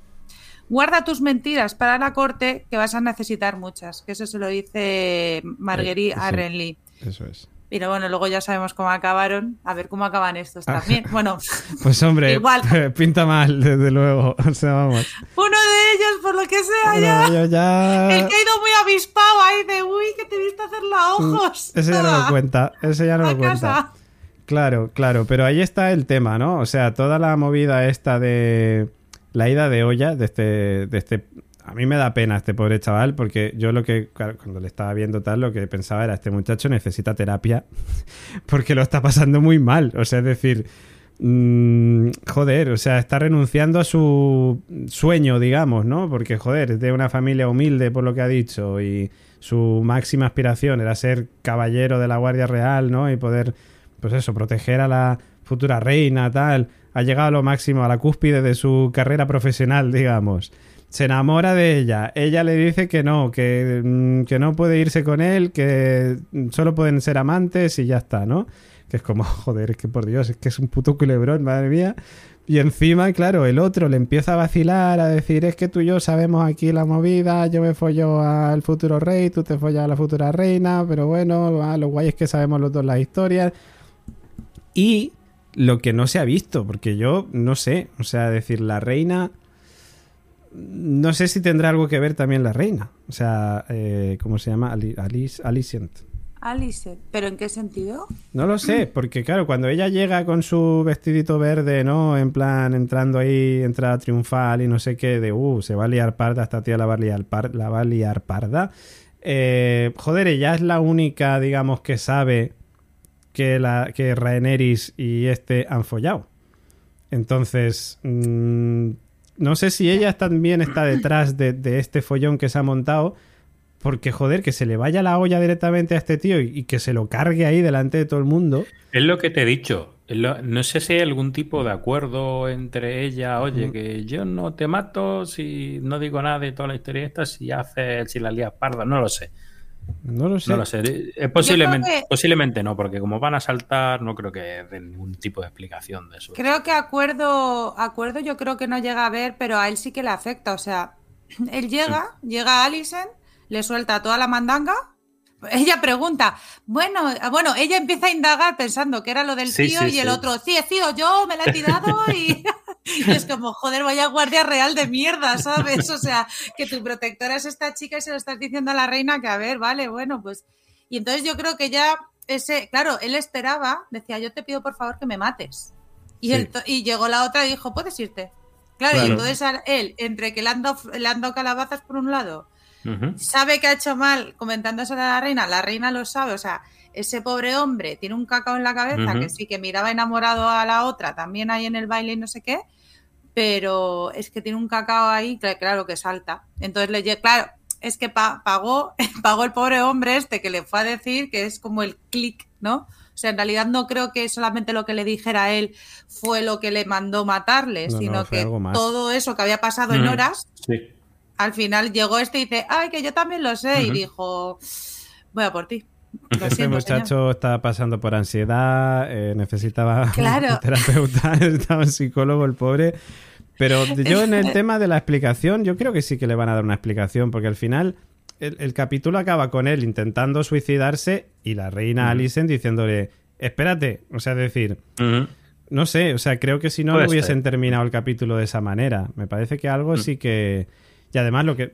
guarda tus mentiras para la corte que vas a necesitar muchas. Que eso se lo dice Marguerite Eh, a sí. Renly. Eso es. Pero bueno, luego ya sabemos cómo acabaron. A ver cómo acaban estos Ah. también. Bueno, *laughs* Pues hombre, Igual. *laughs* pinta mal, desde luego. *laughs* O sea, vamos. uno de ellos, por lo que sea, ya. Ya... El que ha ido muy avispado ahí de uy, que te viste hacer la ojos. Mm, Ese ya no lo cuenta. Ese ya no A lo cuenta. Claro, claro, pero ahí está el tema, ¿no? O sea, toda la movida esta de la ida de olla, de este, de este... A mí me da pena este pobre chaval porque yo lo que, claro, cuando le estaba viendo tal, lo que pensaba era, este muchacho necesita terapia *laughs* porque lo está pasando muy mal. O sea, es decir, mm, joder, o sea, está renunciando a su sueño, digamos, ¿no? Porque, joder, es de una familia humilde por lo que ha dicho y su máxima aspiración era ser caballero de la Guardia Real, ¿no? Y poder, pues eso, proteger a la futura reina, tal. Ha llegado a lo máximo, a la cúspide de su carrera profesional, digamos. Se enamora de ella. Ella le dice que no, que, mm, que no puede irse con él, que solo pueden ser amantes y ya está, ¿no? Que es como, *laughs* joder, es que por Dios, es que es un puto culebrón, madre mía. Y encima, claro, el otro le empieza a vacilar, a decir, es que tú y yo sabemos aquí la movida, yo me follo al futuro rey, tú te follas a la futura reina, pero bueno, ah, lo guay es que sabemos los dos las historias. Y lo que no se ha visto, porque yo no sé, o sea, decir, la reina... No sé si tendrá algo que ver también la reina. O sea, eh, ¿cómo se llama? Ali- Alice, Alicent. Alice, ¿pero en qué sentido? No lo sé, porque claro, cuando ella llega con su vestidito verde, ¿no? En plan, entrando ahí, entrada triunfal y no sé qué, de, uh, se va a liar parda, esta tía la va a liar, par- la va a liar parda. Eh, joder, ella es la única, digamos, que sabe que, la, que Rhaenerys y este han follado. Entonces, mm, no sé si ella también está detrás de, de este follón que se ha montado. Porque, joder, que se le vaya la olla directamente a este tío y, y que se lo cargue ahí delante de todo el mundo. Es lo que te he dicho. no sé si hay algún tipo de acuerdo entre ella, oye, que yo no te mato si no digo nada de toda la historia esta, si haces, si la lías parda, no lo sé. No lo sé. No lo sé. Posiblemente, posiblemente no, porque como van a saltar, no creo que den ningún tipo de explicación de eso. Creo que acuerdo, acuerdo yo creo que no llega a ver, pero a él sí que le afecta. O sea, *clears throat* él llega, llega a Alison, le suelta toda la mandanga *laughs* ella pregunta, bueno, bueno, ella empieza a indagar pensando que era lo del tío y el otro, sí, es tío, yo me la he tirado y, *laughs* *laughs* *laughs* es como, joder, vaya guardia real de mierda, ¿sabes? O sea, que tu protectora es esta chica y se lo estás diciendo a la reina que, a ver, vale, bueno, pues... Y entonces yo creo que ya ese, claro, él esperaba, decía, yo te pido por favor que me mates. Y, y llegó la otra y dijo, puedes irte. Claro, y entonces él, entre que le han, le han dado calabazas por un lado Sabe que ha hecho mal comentándose a la reina, la reina lo sabe, o sea, ese pobre hombre tiene un cacao en la cabeza que sí que miraba enamorado a la otra, también ahí en el baile y no sé qué, pero es que tiene un cacao ahí, claro que salta. Entonces le claro, es que pagó, *laughs* pagó el pobre hombre este que le fue a decir que es como el clic, ¿no? O sea, en realidad no creo que solamente lo que le dijera a él fue lo que le mandó matarle, sino que todo eso que había pasado en horas sí al final llegó este y dice, ay, que yo también lo sé. Y dijo, voy a por ti. Este muchacho estaba pasando por ansiedad, eh, necesitaba un *laughs* terapeuta, *laughs* estaba un psicólogo, el pobre. Pero yo en el *laughs* tema de la explicación, yo creo que sí que le van a dar una explicación, porque al final el, capítulo acaba con él intentando suicidarse y la reina Alicent diciéndole, espérate, o sea, decir, no sé, o sea, creo que si no, no hubiesen terminado el capítulo de esa manera. Me parece que algo sí que y además lo que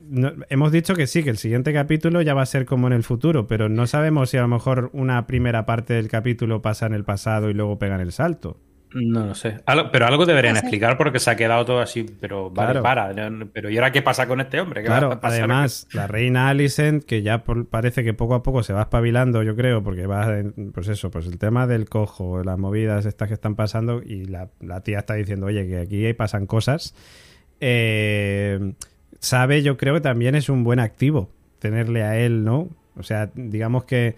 hemos dicho que sí, que el siguiente capítulo ya va a ser como en el futuro, pero no sabemos si a lo mejor una primera parte del capítulo pasa en el pasado y luego pegan el salto. No lo sé. pero algo deberían explicar porque se ha quedado todo así, pero vale, para. Pero ¿y ahora qué pasa con este hombre? claro, además, la reina Alicent, que ya parece que poco a poco se va espabilando, yo creo, porque va, pues eso, pues el tema del cojo, las movidas estas que están pasando y la, la tía está diciendo, oye, que aquí pasan cosas. Eh, sabe, yo creo que también es un buen activo tenerle a él, ¿no? O sea, digamos que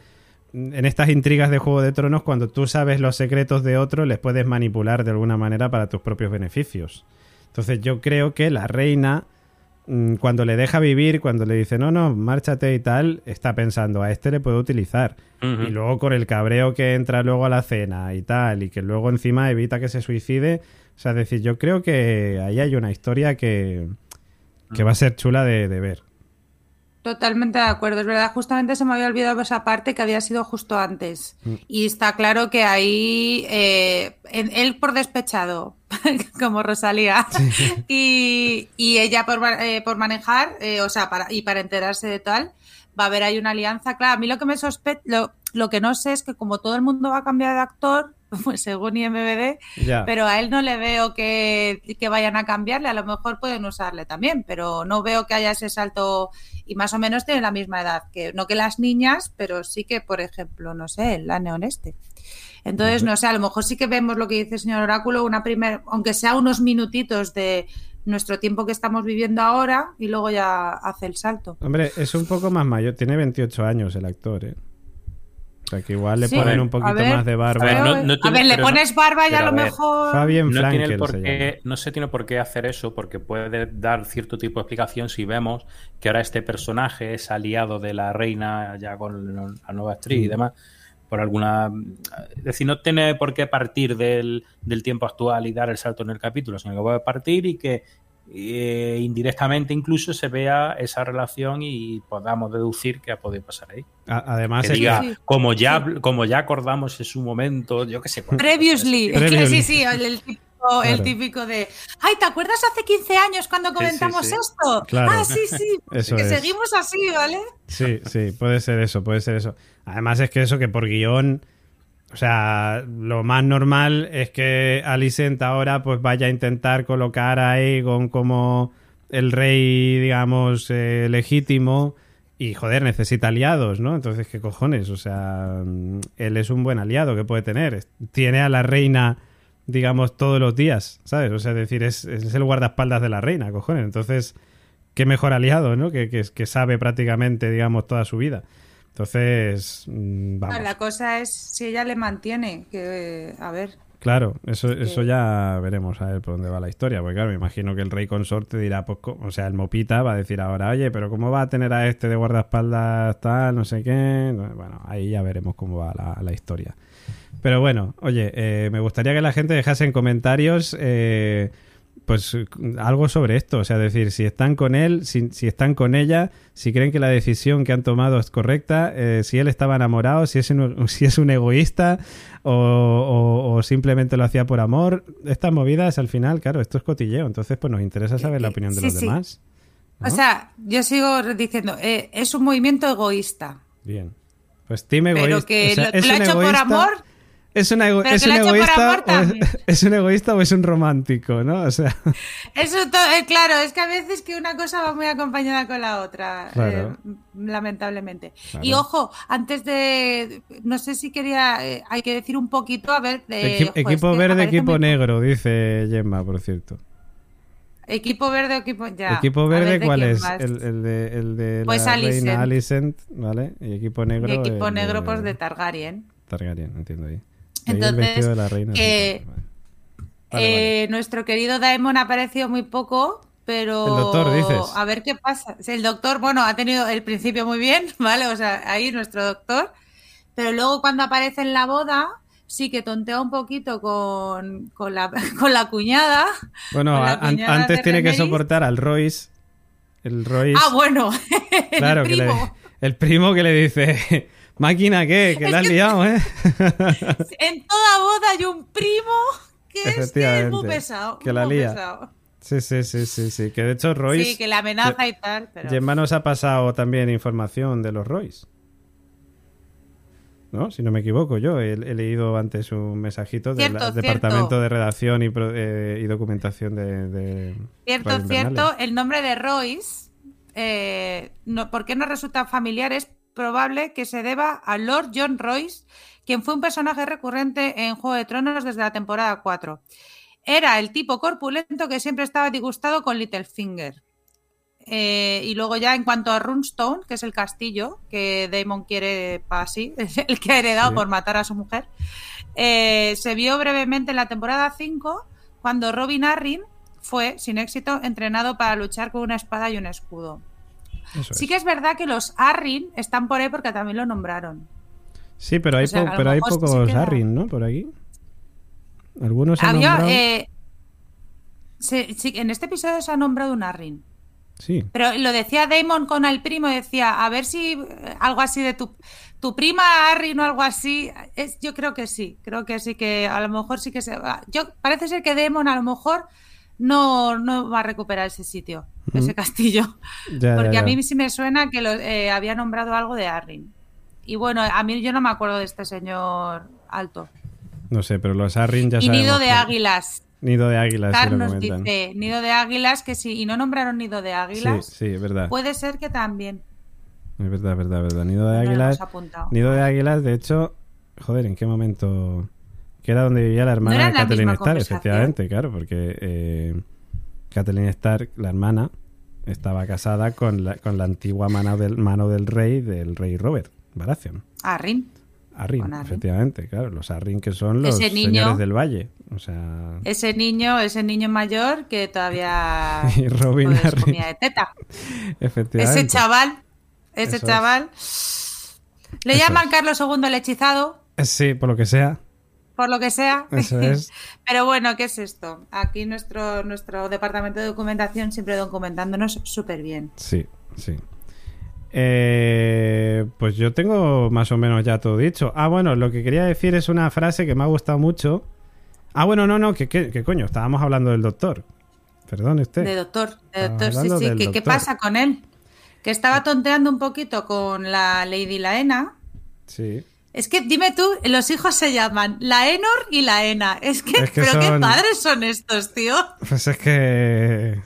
en estas intrigas de Juego de Tronos, cuando tú sabes los secretos de otro, les puedes manipular de alguna manera para tus propios beneficios. Entonces yo creo que la reina, mm, cuando le deja vivir, cuando le dice, no, no, márchate y tal, está pensando, a este le puedo utilizar. Y luego con el cabreo que entra luego a la cena y tal, y que luego encima evita que se suicide. O sea, es decir, yo creo que ahí hay una historia que, que va a ser chula de, ver. Totalmente de acuerdo, es verdad. Justamente se me había olvidado esa parte que había sido justo antes. Mm. Y está claro que ahí, eh, él por despechado, *laughs* como Rosalía, *laughs* y, ella por, eh, por manejar, eh, o sea, para, y para enterarse de tal, va a haber ahí una alianza. Claro, a mí lo que me sospecha, lo, lo que no sé es que como todo el mundo va a cambiar de actor, *laughs* pues según IMBD, pero a él no le veo que, vayan a cambiarle, a lo mejor pueden usarle también, pero no veo que haya ese salto y más o menos tiene la misma edad, que no que las niñas, pero sí que, por ejemplo, no sé, la neoneste. Entonces, no sé, a lo mejor sí que vemos lo que dice el señor Oráculo, una primera, aunque sea unos minutitos de nuestro tiempo que estamos viviendo ahora y luego ya hace el salto. Hombre, es un poco más mayor, tiene 28 años el actor, ¿eh? Sea, que igual le ponen un poquito más de barba. A ver, le pones barba y a, lo mejor. no, tiene por qué, no se tiene por qué hacer eso, porque puede dar cierto tipo de explicación si vemos que ahora este personaje es aliado de la reina ya con la nueva actriz y mm. demás. Por alguna. Es decir, no tiene por qué partir del, del tiempo actual y dar el salto en el capítulo, sino que puede partir y que eh, indirectamente incluso se vea esa relación y podamos deducir qué ha podido pasar ahí. además, como, ya, como ya acordamos en su momento, yo qué sé. Previously, sí, sí, el, típico, de, ay, ¿te acuerdas hace 15 años cuando comentamos esto? Ah, sí, sí, *laughs* que seguimos así, ¿vale? Sí, sí, puede ser eso, puede ser eso. Además es que eso que por guion o sea, lo más normal es que Alicent ahora pues vaya a intentar colocar a Aegon como el rey, digamos, eh, legítimo y joder, necesita aliados, ¿no? Entonces, ¿qué cojones? O sea, mm, él es un buen aliado que puede tener. Tiene a la reina, digamos, todos los días, ¿sabes? O sea, es decir, es, el guardaespaldas de la reina, cojones. Entonces, qué mejor aliado, ¿no? Que, que, que sabe prácticamente, digamos, toda su vida. Entonces, mm, vamos. La cosa es si ella le mantiene, que a ver, Claro, eso, eso ya veremos a ver por dónde va la historia. Porque claro, me imagino que el rey consorte dirá, pues, o sea, el mopita va a decir ahora, oye, pero ¿cómo va a tener a este de guardaespaldas tal, no sé qué? Bueno, ahí ya veremos cómo va la, la historia. Pero bueno, oye, eh, me gustaría que la gente dejase en comentarios eh, pues algo sobre esto. O sea, decir, si están con él, si, si están con ella, si creen que la decisión que han tomado es correcta, eh, si él estaba enamorado, si es un, *laughs* si es un egoísta o, o- o simplemente lo hacía por amor. Estas movidas, al final, claro, esto es cotilleo. Entonces, pues nos interesa saber la opinión de Sí, los sí. demás. ¿no? O sea, yo sigo diciendo, eh, es un movimiento egoísta. Bien. Pues Team Pero egoísta. que o sea, lo, es lo ha hecho por amor. ¿Es, una ego- ¿es un egoísta o es, *laughs* es un egoísta o es un romántico, ¿no? O sea, Eso, eh, claro, es que a veces que una cosa va muy acompañada con la otra, Claro. eh, lamentablemente. Claro. Y ojo, antes de, no sé si quería, eh, hay que decir un poquito, a ver, de, equi- jo, es equipo verde, equipo negro, dice Gemma, por cierto. Equipo verde, equipo ya. equipo ver, verde, ¿de ¿cuál es? El, el de, el de Pues la Alicent. reina Alicent, ¿vale? Y equipo negro. Y equipo el negro, de pues de Targaryen. Targaryen, entiendo ahí. El Entonces, de la reina. sí, que- vale. Vale, Eh, Nuestro querido Daemon ha aparecido muy poco, pero. El doctor, dices. A ver qué pasa. El doctor, bueno, ha tenido el principio muy bien, *laughs* ¿vale? O sea, ahí nuestro doctor. Pero luego cuando aparece en la boda, sí que tontea un poquito con, con, la, *laughs* con la cuñada. Bueno, la an- antes tiene que soportar al Royce. El Royce. Ah, bueno. *laughs* el claro, que le- primo. el primo que le dice. Máquina, ¿qué? *laughs* Que la has liado, ¿eh? *laughs* En toda boda hay un primo que es, que es muy pesado. que la muy lía. pesado. Sí, sí, sí, sí, sí. Que de hecho Royce. Sí, que la amenaza y tal. Pero... Gemma nos ha pasado también información de los Royce. ¿No? Si no me equivoco, yo he, he leído antes un mensajito del Departamento de Redacción y, eh, y Documentación de. de Cierto, Radio cierto. Invernales. El nombre de Royce, eh, no, ¿por qué no resulta familiar? Probable que se deba a Lord John Royce, quien fue un personaje recurrente en Juego de Tronos desde la temporada 4. Era el tipo corpulento que siempre estaba disgustado con Littlefinger. Eh, y luego ya en cuanto a Runestone, que es el castillo que Daemon quiere para sí, *laughs* el que ha heredado Sí. por matar a su mujer, eh, se vio brevemente en la temporada 5 cuando Robin Arryn fue, sin éxito, entrenado para luchar con una espada y un escudo. Eso Sí es. que es verdad que los Arryn están por ahí porque también lo nombraron. Sí, pero hay, o sea, po- pero hay pocos queda- Arryn, ¿no? Por aquí. Algunos se han Había, nombrado. eh, sí, en este episodio se ha nombrado un Arryn. Sí. Pero lo decía Damon con el primo, decía, a ver si eh, algo así de tu, tu prima Arryn o algo así. Es, yo creo que sí, creo que sí, que a lo mejor sí que se va. Yo, parece ser que Damon a lo mejor no, no va a recuperar ese sitio, ese castillo. *laughs* Ya, Porque ya, a mí sí me suena que lo, eh, había nombrado algo de Arryn. Y bueno, a mí yo no me acuerdo de este señor alto. No sé, pero los Arryn ya y Nido de que- Águilas. Nido de águilas, sí Car lo nos comentan. dice Nido de Águilas, que sí, y no nombraron Nido de Sí, Águilas. sí, es verdad. Puede ser que también. Es verdad, es verdad, es verdad. Nido de No águilas. Nido de águilas, de hecho, joder, ¿en qué momento? Que era donde vivía la hermana de Kathleen conversación? efectivamente, claro, porque eh, Kathleen Stark, la hermana, estaba casada con la, con la antigua mano del, mano del rey, del rey Robert Baratheon. Arryn. Arryn. efectivamente, claro, los Arryn que son los Ese niño- señores del valle. O sea, Ese niño, ese niño mayor que todavía *laughs* Y Robin pues, comía de teta. efectivamente. Ese chaval, ese Eso es. chaval. Le Eso llaman es. Carlos II el hechizado, Sí, por lo que sea, por lo que sea. eso *laughs* es. Pero bueno, ¿qué es esto? Aquí nuestro, nuestro departamento de documentación siempre documentándonos súper bien. Sí, sí. Eh, pues yo tengo más o menos ya todo dicho. Ah, bueno, lo que quería decir es una frase que me ha gustado mucho. Ah, bueno, no, no, que, que, que coño, estábamos hablando del doctor. Perdón, usted. De doctor, de doctor, sí, sí. ¿Qué, qué pasa con él? Que estaba tonteando un poquito con la Lady Laena. Sí. Es que dime tú, los hijos se llaman Laenor y Laena. Es que, Es que pero qué padres son estos, tío. Pues es que.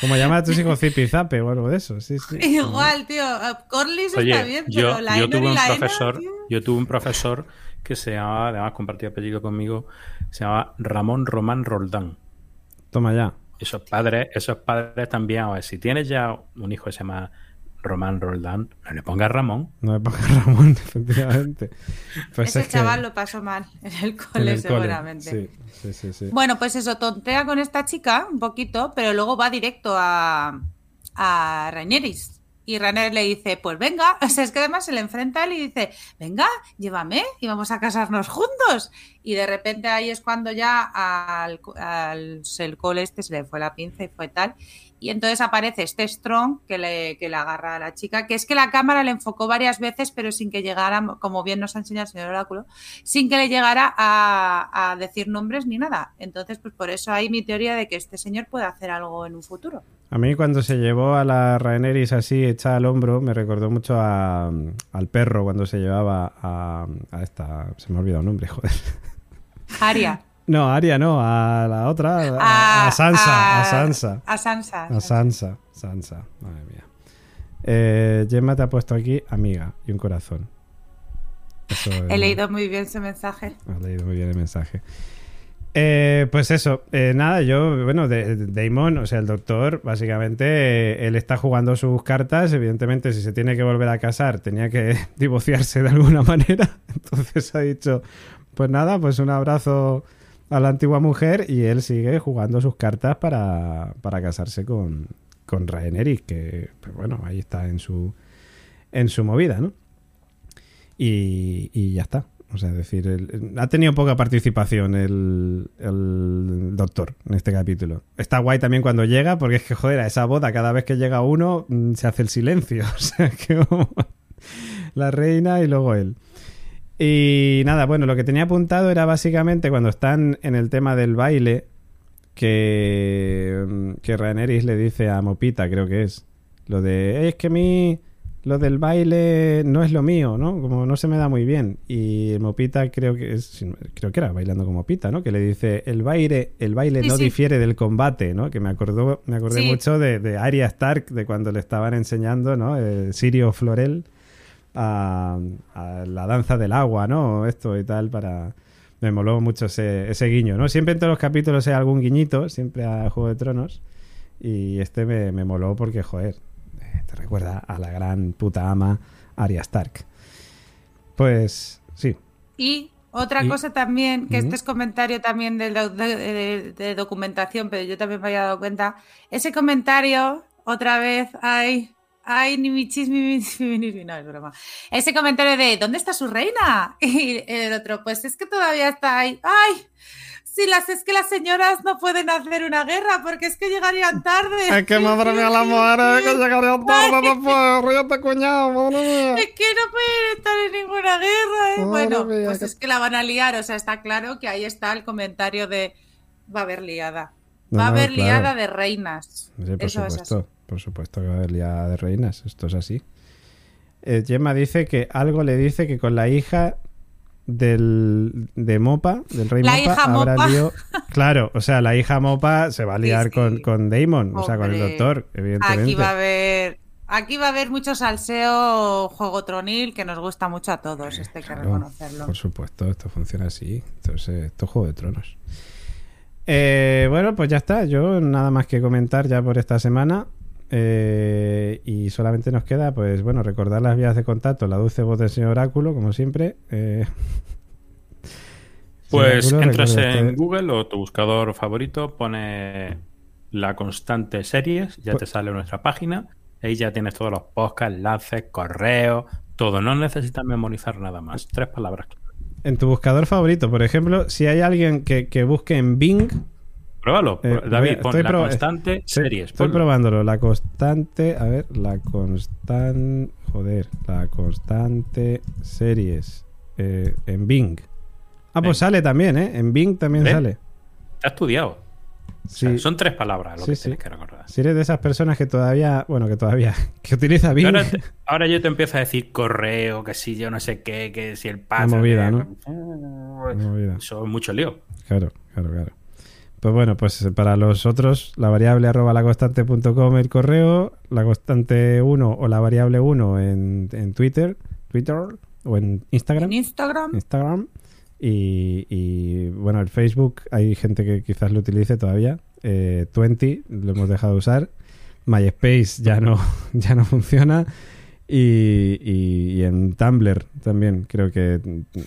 Como llama a tus hijos Zipizape o algo de eso, sí, sí. Igual, tío. Corlys Oye, está bien, yo, pero yo Laenor tuve y un Laena, profesor, tío. yo tuve un profesor que se llamaba, además compartía apellido conmigo, se llamaba Ramón Román Roldán. Toma ya. Esos padres, esos padres también, a ver, si tienes ya un hijo que se llama Román Roldán, no le pongas Ramón. No le pongas *laughs* Ramón, efectivamente. Pues Ese es que- chaval lo pasó mal *laughs* en el en cole, el cole. seguramente. Sí, sí, sí, sí. Bueno, pues eso, tontea con esta chica un poquito, pero luego va directo a, a Rhaenyra. Y Rhaenyra le dice, pues venga, *laughs* o sea, es que además se le enfrenta a él y dice, venga, llévame y vamos a casarnos juntos. Y de repente ahí es cuando ya al, al el cole este se le fue la pinza y fue tal. Y entonces aparece este Strong que le, que le agarra a la chica, que es que la cámara le enfocó varias veces, pero sin que llegara, como bien nos ha enseñado el señor Oráculo, sin que le llegara a, a decir nombres ni nada. Entonces, pues por eso hay mi teoría de que este señor puede hacer algo en un futuro. A mí cuando se llevó a la Rhaenerys así hecha al hombro, me recordó mucho a- al perro cuando se llevaba a, a esta... Se me ha olvidado el nombre, *laughs* joder. Aria. No, a Arya no, a la otra, a, a Sansa, a, Sansa. A Sansa. A Sansa, Sansa, madre mía. Eh, Gemma te ha puesto aquí amiga y un corazón. Eso *laughs* es- He leído muy bien su mensaje. Has leído muy bien el mensaje. Eh, pues eso, eh, nada, yo, bueno, de, de- Damon, o sea, el doctor, básicamente, eh, él está jugando sus cartas, evidentemente, si se tiene que volver a casar, tenía que *laughs* divorciarse de alguna manera, *laughs* entonces ha dicho, pues nada, pues un abrazo a la antigua mujer y él sigue jugando sus cartas para, para casarse con, con que, pues bueno, ahí está en su, en su movida, ¿no? Y, y ya está. O sea, es decir, el- ha tenido poca participación el, el doctor en este capítulo. Está guay también cuando llega, porque es que, joder, a esa boda, cada vez que llega uno, mm, se hace el silencio. *laughs* O sea, que como *laughs* la reina y luego él. Y nada, bueno, lo que tenía apuntado era básicamente cuando están en el tema del baile, que, mm, que Rhaenyra le dice a Mopita, creo que es, lo de, "Eh, es que a mí lo del baile no es lo mío, ¿no? Como no se me da muy bien. Y Mopita creo que es, creo que era bailando con Mopita, ¿no? Que le dice, el baile, el baile Sí, no sí. difiere del combate, ¿no? Que me acordó, me acordé Sí. mucho de, de Arya Stark, de cuando le estaban enseñando, ¿no? Eh, Sirio Florel a, a la danza del agua, ¿no? Esto y tal para... Me moló mucho ese, ese guiño, ¿no? Siempre en todos los capítulos hay algún guiñito, siempre a Juego de Tronos. Y este me, me moló porque, joder, eh, te recuerda a la gran puta ama Arya Stark. Pues sí, Y otra Y- cosa también, que este es comentario también de, de- de documentación, pero yo también me había dado cuenta. Ese comentario, otra vez, ay, ay, ni mi chisme, *laughs* ni mi- ni mi- no, es broma. Ese comentario de, ¿dónde está su reina? *laughs* Y el otro, pues es que todavía está ahí. Ay, si las es que las señoras no pueden hacer una guerra porque es que llegarían tarde. Es que *laughs* madre mía, la mujer, que llegaría tarde ríete cuñado, madre mía. Es que no pueden estar en ninguna guerra. ¿eh? Bueno, mía, pues que- es que la van a liar. O sea, está claro que ahí está el comentario de va a haber liada. No, Va a haber claro. liada de reinas. Sí, por Eso es supuesto, por supuesto que va a haber liada de reinas, esto es así. Eh, Gemma dice que algo le dice que con la hija del de Mopa, del rey La Mopa, hija habrá Mopa. lío. Claro, o sea, la hija Mopa se va a liar Sí, sí. Con, con Damon, o sea, con el doctor, evidentemente. Aquí va a haber. Aquí va a haber mucho salseo, juego tronil, que nos gusta mucho a todos, esto hay que reconocerlo. Por supuesto, esto funciona así. Entonces, esto es Juego de Tronos. Eh, bueno, pues ya está. Yo nada más que comentar ya por esta semana. Eh, y solamente nos queda, pues bueno, recordar las vías de contacto, la dulce voz del señor Oráculo, como siempre. Eh, *laughs* Pues Oráculo, entras en Google o tu buscador favorito, pone la constante series, ya Pues- te sale nuestra página. Ahí ya tienes todos los podcasts, enlaces, correos, todo. No necesitas memorizar nada más. Tres palabras. En tu buscador favorito, por ejemplo, si hay alguien que, que busque en Bing, Pruébalo. Eh, David, pon la constante series. Estoy ponlo. probándolo. La constante. A ver, la constante. Joder, la constante series. eh, en Bing. Ah, pues sale también, ¿eh? En Bing también Ven. sale. Te has estudiado. O Sí. sea, son tres palabras lo Sí, que sí. tienes que recordar. Si eres de esas personas que todavía. Bueno, que todavía. *laughs* Que utiliza Bing. Ahora, te- ahora yo te empiezo a decir correo, que si yo no sé qué, que si el pase. movida, que- ¿no? Es mucho lío. Claro, claro, claro. Pues bueno, pues eh, para los otros, la variable arroba la constante.com el correo, la constante 1 o la variable 1 en, en Twitter, Twitter o en Instagram. En Instagram. Instagram. Y, y, bueno, el Facebook hay gente que quizás lo utilice todavía. Eh, 20 lo hemos dejado de usar. MySpace ya no, *laughs* ya no funciona. Y, y- y en Tumblr también creo que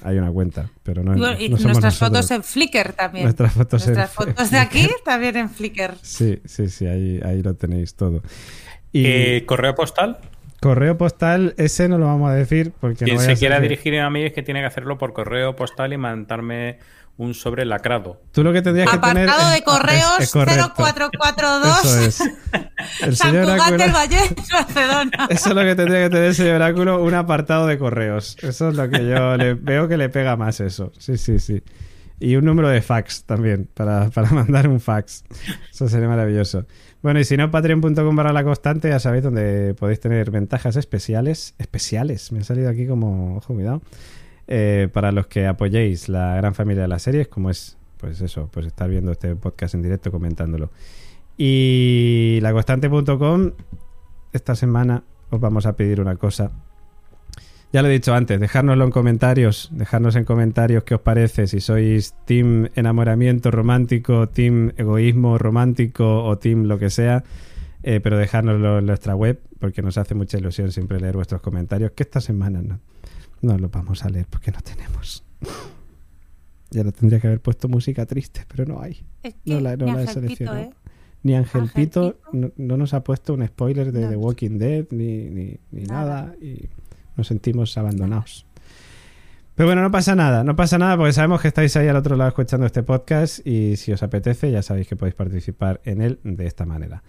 hay una cuenta, pero no, Y, bueno, y no somos nuestras nosotros. fotos en Flickr también. Nuestras fotos en- Nuestras fotos de aquí *laughs* también en Flickr. Sí, sí, sí, ahí, ahí lo tenéis todo. Y Eh, ¿Correo postal? correo postal, ese no lo vamos a decir porque Quien no se quiera dirigir a mí es que tiene que hacerlo por correo postal y mandarme un sobre lacrado. Tú lo que tendrías que tener Apartado es- de correos es- es correcto. 0442 Eso es. El San señor Oráculo- Valle, Barcelona. *laughs* Eso es lo que tendría que tener el señor Oráculo, un apartado de correos. Eso es lo que yo *laughs* le, veo que le pega más eso. Sí, sí, sí. Y un número de fax también, para, para mandar un fax. Eso sería maravilloso. Bueno, y si no, patreon.com barra la constante, ya sabéis donde podéis tener ventajas especiales. Especiales, me ha salido aquí como, ojo, cuidado. Eh, para los que apoyéis la gran familia de las series, como es, pues eso, pues estar viendo este podcast en directo comentándolo. Y laconstante.com, esta semana os vamos a pedir una cosa. Ya lo he dicho antes, dejárnoslo en comentarios, dejarnos en comentarios qué os parece, si sois team enamoramiento romántico, team egoísmo romántico o team lo que sea, eh, pero dejárnoslo en nuestra web, porque nos hace mucha ilusión siempre leer vuestros comentarios, que esta semana no, no los vamos a leer porque no tenemos. *laughs* Ya lo tendría que haber puesto música triste, pero no hay. Es No la, no ni la he seleccionado. ¿eh? Ni Ángel Pito no, no nos ha puesto un spoiler de. The Walking Dead ni, ni, ni nada. Nada. y nos sentimos abandonados. Pero bueno, no pasa nada, no pasa nada porque sabemos que estáis ahí al otro lado escuchando este podcast y si os apetece ya sabéis que podéis participar en él de esta manera.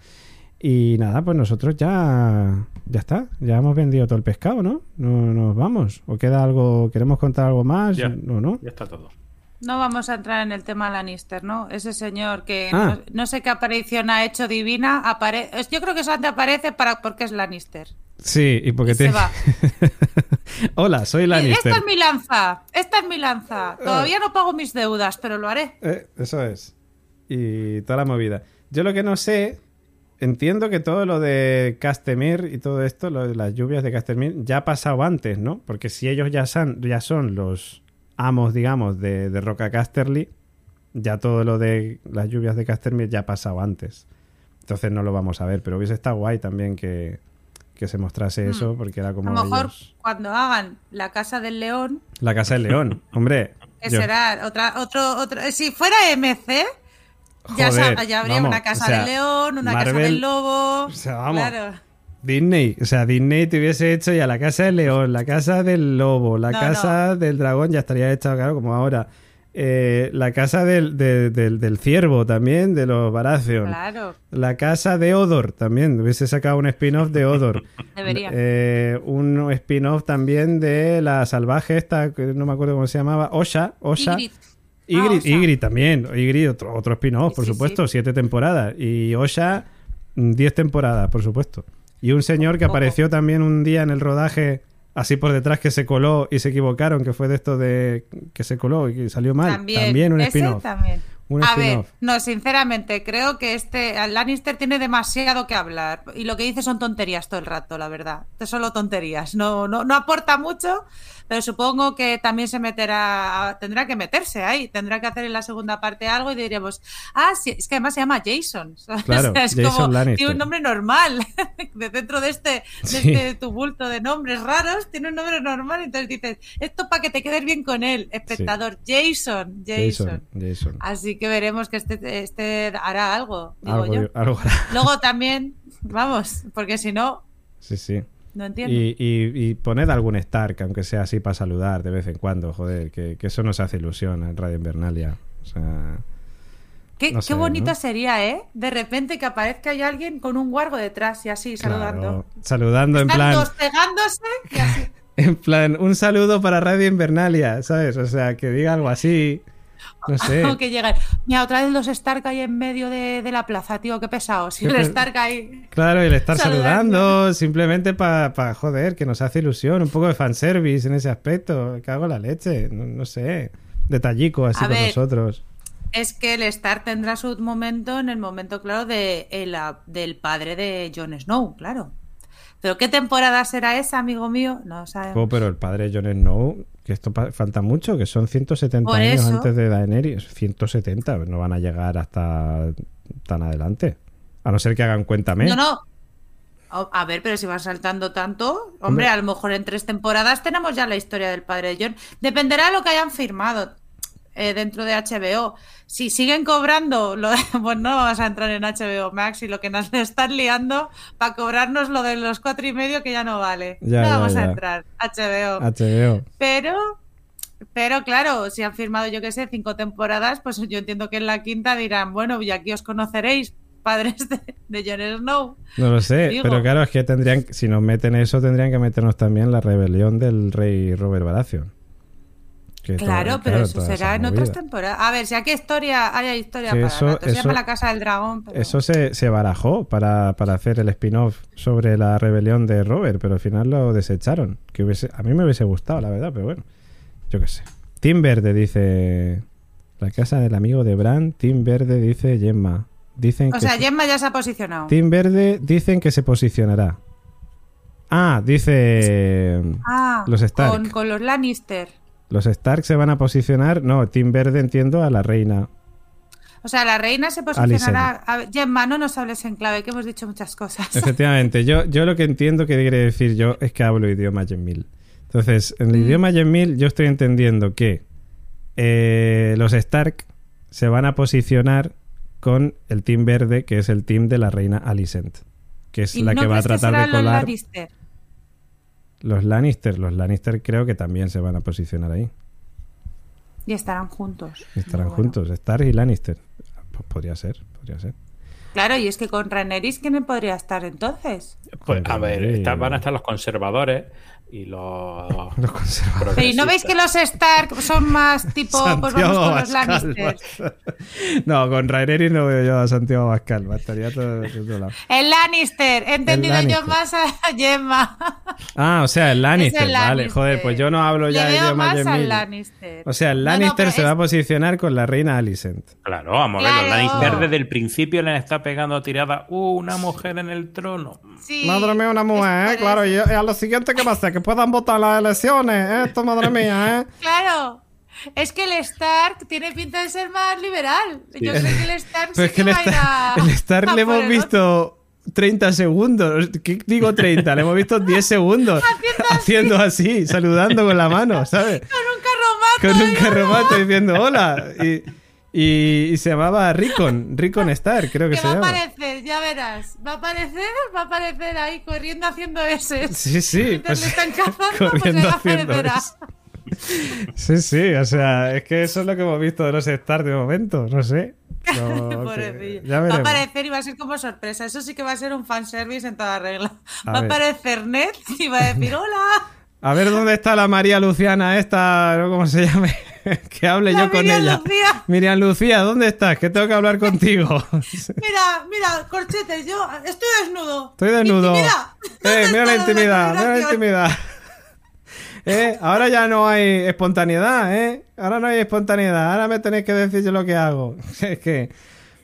Y nada, pues nosotros ya ya está, ya hemos vendido todo el pescado, ¿no? No nos vamos. ¿O queda algo, queremos contar algo más? Ya. No, no. Ya está todo. No vamos a entrar en el tema Lannister, ¿no? Ese señor que Ah. no, no sé qué aparición ha hecho divina, apare yo creo que solamente aparece para porque es Lannister. Sí, y porque Y te... se va. *laughs* Hola, soy Lannister. Esta es mi lanza, esta es mi lanza. Todavía no pago mis deudas, pero lo haré. Eh, eso es. Y toda la movida. Yo lo que no sé, entiendo que todo lo de Castemir y todo esto, lo de las lluvias de Castemir, ya ha pasado antes, ¿no? Porque si ellos ya son, ya son los amos, digamos, de, de Roca Casterly, ya todo lo de las lluvias de Castemir ya ha pasado antes. Entonces no lo vamos a ver, pero hubiese estado guay también que, que se mostrase eso, porque era Hmm. A como lo mejor ellos- cuando hagan la casa del león, La Casa del León, hombre. que yo- será otra, otro, otro. Si fuera MC, ya, Joder, ya habría vamos, una casa o sea, del león, una casa del lobo. o sea, vamos. Claro. Disney, o sea, Disney te hubiese hecho ya la casa del león, la casa del lobo, la No, casa del dragón, ya estaría hecha, claro, como ahora. Eh, la casa del, de- del, del ciervo también, de los Baratheon. Claro. La casa de Odor también, hubiese sacado un spin-off de Odor. *laughs* Debería. Eh, un spin-off también de la salvaje esta, que no me acuerdo cómo se llamaba, Osha. Osha. Ygritte. Ah. Ygritte también. Ygritte, otro, otro spin-off, por sí, supuesto, sí. siete temporadas. Y Osha, mm, diez temporadas, por supuesto. Y un señor que apareció también un día en el rodaje, así por detrás, que se coló y se equivocaron, que fue de esto de que se coló y que salió mal. También, un ese spin-off. Un a ver, no, sinceramente, creo que este Lannister tiene demasiado que hablar. Y lo que dice son tonterías todo el rato, la verdad. Es solo tonterías. No, no, no aporta mucho, pero supongo que también se meterá, tendrá que meterse ahí. Tendrá que hacer en la segunda parte algo y diríamos, ah, sí, es que además se llama Jason. ¿sabes? *laughs* Claro, O sea, *laughs* es Jason como, Lannister. tiene un nombre normal. *laughs* de dentro de este, de Sí. este tumulto de nombres raros, tiene un nombre normal. Entonces dices, esto para que te quedes bien con él, espectador. Jason, Jason. Jason. Jason. Así que veremos que este, este hará algo, digo Algo, yo. algo- *laughs* Luego también, vamos, porque si no, Sí, sí. no entiendo. Y, y, y poned algún Stark, aunque sea así para saludar de vez en cuando, joder, que, que eso nos hace ilusión en Radio Invernalia. O sea, qué, no qué sé, bonito ¿no? sería, ¿eh? De repente que aparezca ya alguien con un guargo detrás y así, saludando. claro, saludando en plan, dos pegándose y así. *laughs* en plan, un saludo para Radio Invernalia, ¿sabes? O sea, que diga algo así, no sé. O *laughs* que llegan. Mira, otra vez los Stark ahí en medio de, de la plaza, tío, qué pesados. Y Qué el Stark ahí. Claro, y el estar Saludando. saludando, simplemente para, joder, que nos hace ilusión, un poco de fanservice en ese aspecto, cago en la leche, no, no sé, detallico así A con ver. nosotros. Es que el Stark tendrá su momento en el momento, claro, de, el- del padre de Jon Snow, claro. Pero ¿qué temporada será esa, amigo mío? No sabemos. Jo, pero el padre de Jon Snow, que esto falta mucho, que son 170 Por años eso. antes de Daenerys. 170, no van a llegar hasta tan adelante. A no ser que hagan cuenta mes. No, no. Oh, A ver, pero si van saltando tanto, hombre, a lo mejor en tres temporadas tenemos ya la historia del padre de John. Dependerá de lo que hayan firmado eh, dentro de HBO. Si siguen cobrando, lo de- *laughs* pues no vamos a entrar en HBO Max y lo que nos están liando para cobrarnos lo de los cuatro y medio que ya no vale. Ya, no ya, vamos ya. a entrar, HBO. HBO. Pero, pero claro, si han firmado, yo que sé, cinco temporadas, pues yo entiendo que en la quinta dirán, bueno, y aquí os conoceréis, padres de, de Jon Snow. No lo sé, Digo. pero claro, es que tendrían, si nos meten eso, tendrían que meternos también la rebelión del rey Robert Baratheon. Que Claro, todo- pero claro, eso será en otras temporadas. A ver, si aquí historia, haya historia para eso- rato. La Casa del Dragón. Pero... Eso se, se barajó para, para hacer el spin-off sobre la rebelión de Robert, pero al final lo desecharon. Que hubiese, a mí me hubiese gustado, la verdad, pero bueno, yo qué sé. Team Verde dice la casa del amigo de Bran. Team Verde dice Gemma. Dicen O sea, se- Gemma ya se ha posicionado. Team Verde dicen que se posicionará. Ah, dice Ah, Los Stark. Con, con los Lannister. Los Stark se van a posicionar. No, Team Verde entiendo a la reina. O sea, la reina se posicionará. A Gemma, no nos hables en clave, que hemos dicho muchas cosas. *laughs* Efectivamente, yo, yo lo que entiendo que quiere decir yo es que hablo idioma Yenmil. Entonces, en el Mm. idioma Yenmil yo estoy entendiendo que eh, los Stark se van a posicionar con el team verde, que es el team de la reina Alicent, que es ¿Y la no que va a tratar de colar Lannister? Los Lannister. Los Lannister creo que también se van a posicionar ahí. Y estarán juntos. Estarán bueno. juntos, Stark y Lannister. Pues podría ser, podría ser. Claro, y es que con Rhaenerys, ¿quién podría estar entonces? Pues a ver, está- van a estar los conservadores y los. *laughs* Los conservadores. Pero ¿y no veis que los Stark son más tipo, pues vamos Santiago con los Lannister? No, con Rhaenerys no veo yo a Santiago Abascal. Estaría todo de otro lado. El Lannister, he entendido El yo más a Gemma. Ah, o sea, el Lannister, vale. Joder, pues yo no hablo ya Le de veo idioma más al Yenmil. Lannister. O sea, el No, no, Lannister se es- va a posicionar con la reina Alicent. Claro, vamos a ver, Claro. los Lannister desde el principio le está pegando tirada. ¡Uh, una mujer en el trono! Sí, Madre mía, una mujer, ¿eh? Claro, y, a lo siguiente que va a hacer, que puedan votar las elecciones, ¿eh? Esto, madre *laughs* mía, ¿eh? Claro. Es que el Stark tiene pinta de ser más liberal. Yo creo que el Stark Pero sí es que el va a ir Star, a- el Star a le hemos visto 30 segundos. ¿Qué digo 30? Le hemos visto 10 segundos haciendo así, saludando con la mano, ¿sabes? Con un carromato. Con un carromato diciendo hola. Y, y- y se llamaba Rickon, Rickon Star, creo que, Que se va a llama. aparecer, ya verás. Va a aparecer, va a aparecer ahí corriendo haciendo ese. Sí, sí. Mientras pues, le están cazando, pues. Sí, sí, o sea, es que eso es lo que hemos visto de los Star de momento, no sé. No, *laughs* ya va a aparecer y va a ser como sorpresa. Eso sí que va a ser un fanservice en toda regla. A va a aparecer Ned y va a decir hola. A ver dónde está la María Luciana esta, ¿no? ¿cómo se llame? *laughs* que hable La yo con Miriam ella. Lucía. Miriam Lucía, ¿dónde estás? Que tengo que hablar contigo. *laughs* Mira, mira, corchetes, yo estoy desnudo. Estoy desnudo. Intimidad. *laughs* Eh, ¿Dónde mira la intimidad, mira la intimidad. Eh, ahora ya no hay espontaneidad, ¿eh? Ahora no hay espontaneidad. Ahora me tenéis que decir yo lo que hago. Es que,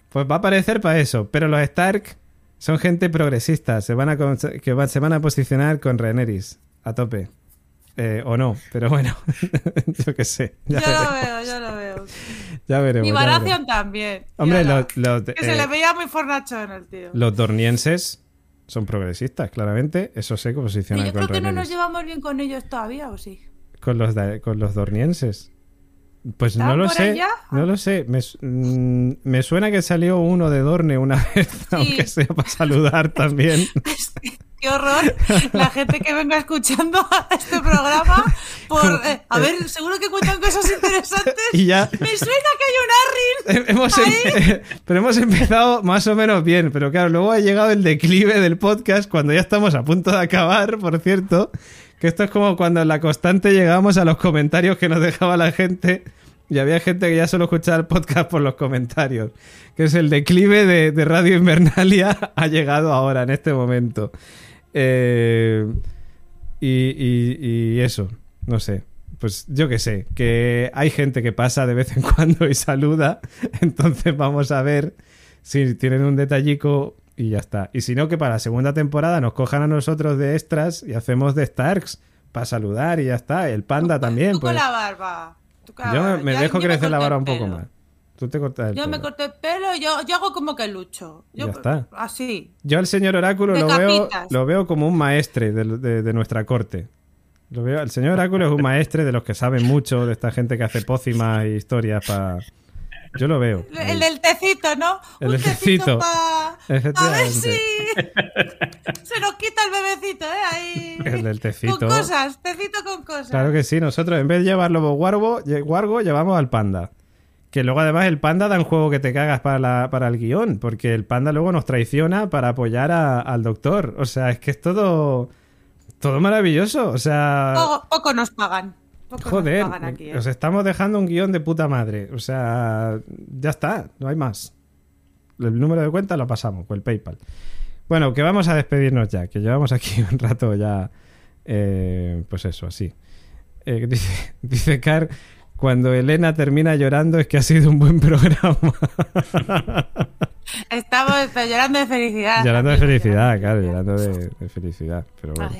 pues va a parecer para eso. Pero los Stark son gente progresista. Se van a, con- que se van a posicionar con Rhaenerys a tope. Eh, o no, pero bueno, *laughs* yo qué sé. Ya Yo lo veo, yo lo veo. Ya veremos, Y veremos. también. Hombre, los, los, que eh, se le veía muy fornachón el tío. los dornienses son progresistas, claramente. Eso sé que posicionan yo con creo que no nos llevamos bien con ellos todavía, ¿o sí? Con los, con los dornienses. Pues no ¿Estaban lo sé, allá? no lo sé. Me, mm, me suena que salió uno de Dorne una *laughs* vez, aunque sea para saludar también. *laughs* Qué horror la gente que venga escuchando este programa por... eh, a ver, seguro que cuentan cosas interesantes. *laughs* Y ya Me suena que hay un Arryn. hemos, em- *laughs* pero hemos empezado más o menos bien, pero claro, luego ha llegado el declive del podcast cuando ya estamos a punto de acabar, por cierto, que esto es como cuando en la constante llegamos a los comentarios que nos dejaba la gente y había gente que ya solo escuchaba el podcast por los comentarios, que es el declive de, de Radio Invernalia *laughs* ha llegado ahora, en este momento. Eh, y, y- y eso, no sé. Pues yo qué sé, que hay gente que pasa de vez en *laughs* cuando y saluda, entonces vamos a ver si tienen un detallico y ya está. Y si no, que para la segunda temporada nos cojan a nosotros de extras y hacemos de Starks para saludar y ya está. El panda también, Tú pues. con la barba. Tú con la Yo barba. me, dejo crecer la el un poco más. Tú te cortas el Yo me corto el pelo y yo, yo hago como que lucho. Yo, Ya está. Así. Yo al señor Oráculo lo veo, lo veo como un maestre de, de- de nuestra corte. Lo veo, el señor Oráculo es un maestre de los que saben mucho, de esta gente que hace pócimas e historias para... Yo lo veo. El, el del tecito, ¿no? El del tecito tecito. A ver si... Se nos quita el bebecito, ¿eh? Ahí... El del tecito. Con cosas, tecito con cosas. Claro que sí, nosotros en vez de llevar lobo guargo, guargo llevamos al panda. Que luego además el panda da un juego que te cagas para, la- para el guion, porque el panda luego nos traiciona para apoyar a- al doctor. O sea, es que es todo, todo maravilloso. O sea, Poco, poco nos pagan. Poco joder, nos pagan aquí, ¿eh? os estamos dejando un guion de puta madre. O sea, ya está, no hay más. El número de cuenta lo pasamos con el PayPal. Bueno, que vamos a despedirnos ya, que llevamos aquí *laughs* un rato ya, eh, pues eso, así. Eh, dice, dice Car, cuando Elena termina llorando es que ha sido un buen programa. *laughs* Estamos llorando de felicidad. llorando de felicidad, claro, llorando de, de felicidad. Pero bueno,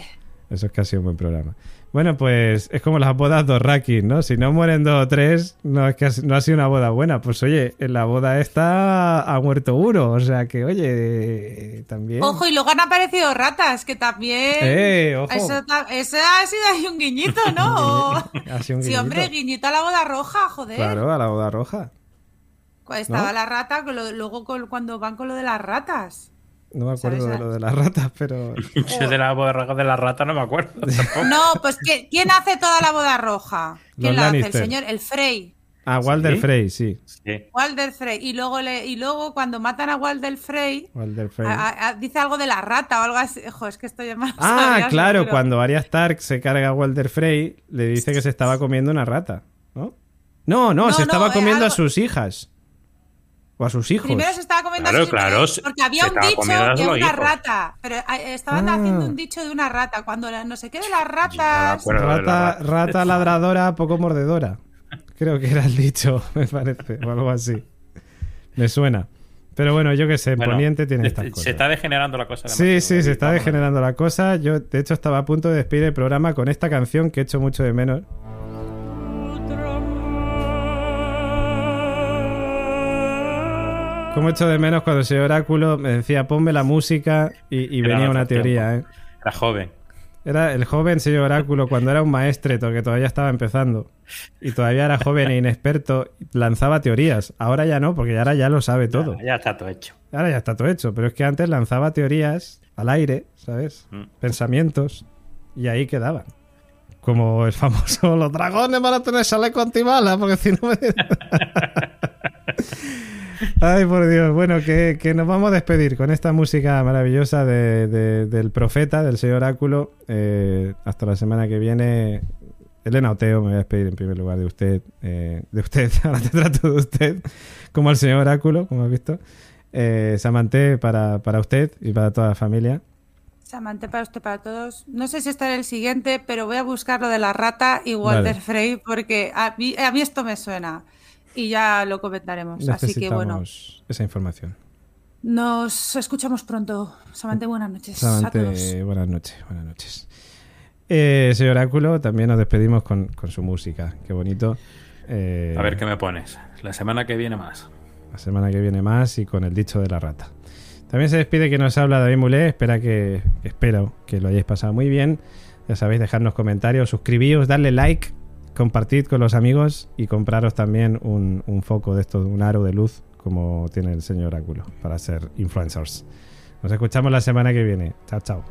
eso es que ha sido un buen programa. Bueno, pues es como las bodas dos Rakis, ¿no? Si no mueren dos o tres, no es que ha- no ha sido una boda buena. Pues oye, en la boda esta ha muerto uno, o sea que oye, también... Ojo, y luego han aparecido ratas, que también... ¡Eh, ojo! Eso, ha sido ahí un guiñito, ¿no? *laughs* O- Ha sido un sí, hombre, guiñito a la boda roja, joder. Claro, a la boda roja. Estaba ¿no? la rata, luego cuando van con lo de las ratas. No me acuerdo ¿Sabes? de lo de las ratas, pero... *laughs* Yo de la boda de la rata no me acuerdo *laughs* tampoco. No, pues ¿quién, quién hace toda la boda roja? ¿Quién Los la hace? El señor, el Frey. Ah, Walder ¿Sí? Frey, sí. Sí. Walder Frey. Y luego, le, y luego cuando matan a Walder Frey, Walder Frey. a- a- a- dice algo de la rata o algo así. Jo, es que estoy. Ah, claro, cuando Arya Stark se carga a Walder Frey, le dice que se estaba comiendo una rata, ¿no? No, no, No, se no, estaba comiendo a sus hijas. O a sus hijos. Primero se estaba comiendo Claro, a sus claro, hijos, se- porque había se un dicho de una hijos. rata. Pero eh, estaban Ah. haciendo un dicho de una rata. Cuando la- no sé qué de las ratas. acuerdo. de la Rata, rata. ladradora, poco mordedora. Creo que era el dicho, *laughs* me parece, o algo así. Me suena. Pero bueno, yo qué sé, en Bueno, Poniente tiene se- estas Se cosas. está degenerando la cosa. Sí, sí, se está Vamos a- degenerando la cosa. Yo, de hecho, estaba a punto de despedir el programa con esta canción que he hecho mucho de menos. Como echo de menos cuando el señor Oráculo me decía ponme la música y, venía una teoría, ¿eh? Era joven. Era el joven señor Oráculo cuando era un maestreto que todavía estaba empezando y todavía era joven e inexperto, lanzaba teorías. Ahora ya no, porque ahora ya lo sabe todo. Ya, ya está todo hecho. Ahora ya está todo hecho, pero es que antes lanzaba teorías al aire, ¿sabes? Mm. Pensamientos y ahí quedaban. Como el famoso *laughs* los dragones van a tener chaleco antibala, porque si no me... *laughs* Ay, por Dios. Bueno, que, que nos vamos a despedir con esta música maravillosa de- de- del profeta, del señor Oráculo. Eh, hasta la semana que viene. Elena Oteo, me voy a despedir en primer lugar de usted. eh, de usted, *laughs* ahora te trato de usted, como al señor Oráculo, como has visto. Eh, Samanté para, para usted y para toda la familia. Samante para usted, para todos. No sé si estará el siguiente, pero voy a buscar lo de la rata y Walter Vale. Frey, porque a mí, a mí esto me suena. Y ya lo comentaremos. Así que bueno, esa información. nos escuchamos pronto. Samante, buenas noches a todos. Buenas noches, buenas noches. Eh, señor Oráculo, también nos despedimos con, con su música. Qué bonito. Eh, A ver qué me pones. La semana que viene más. La semana que viene más y con el dicho de la rata. También se despide que nos habla David Mulé. Espera que, espero que lo hayáis pasado muy bien. Ya sabéis, dejadnos comentarios, suscribíos, darle like, compartid con los amigos y compraros también un, un foco de esto, un aro de luz como tiene el señor Oráculo para ser influencers. Nos escuchamos la semana que viene. Chao, chao.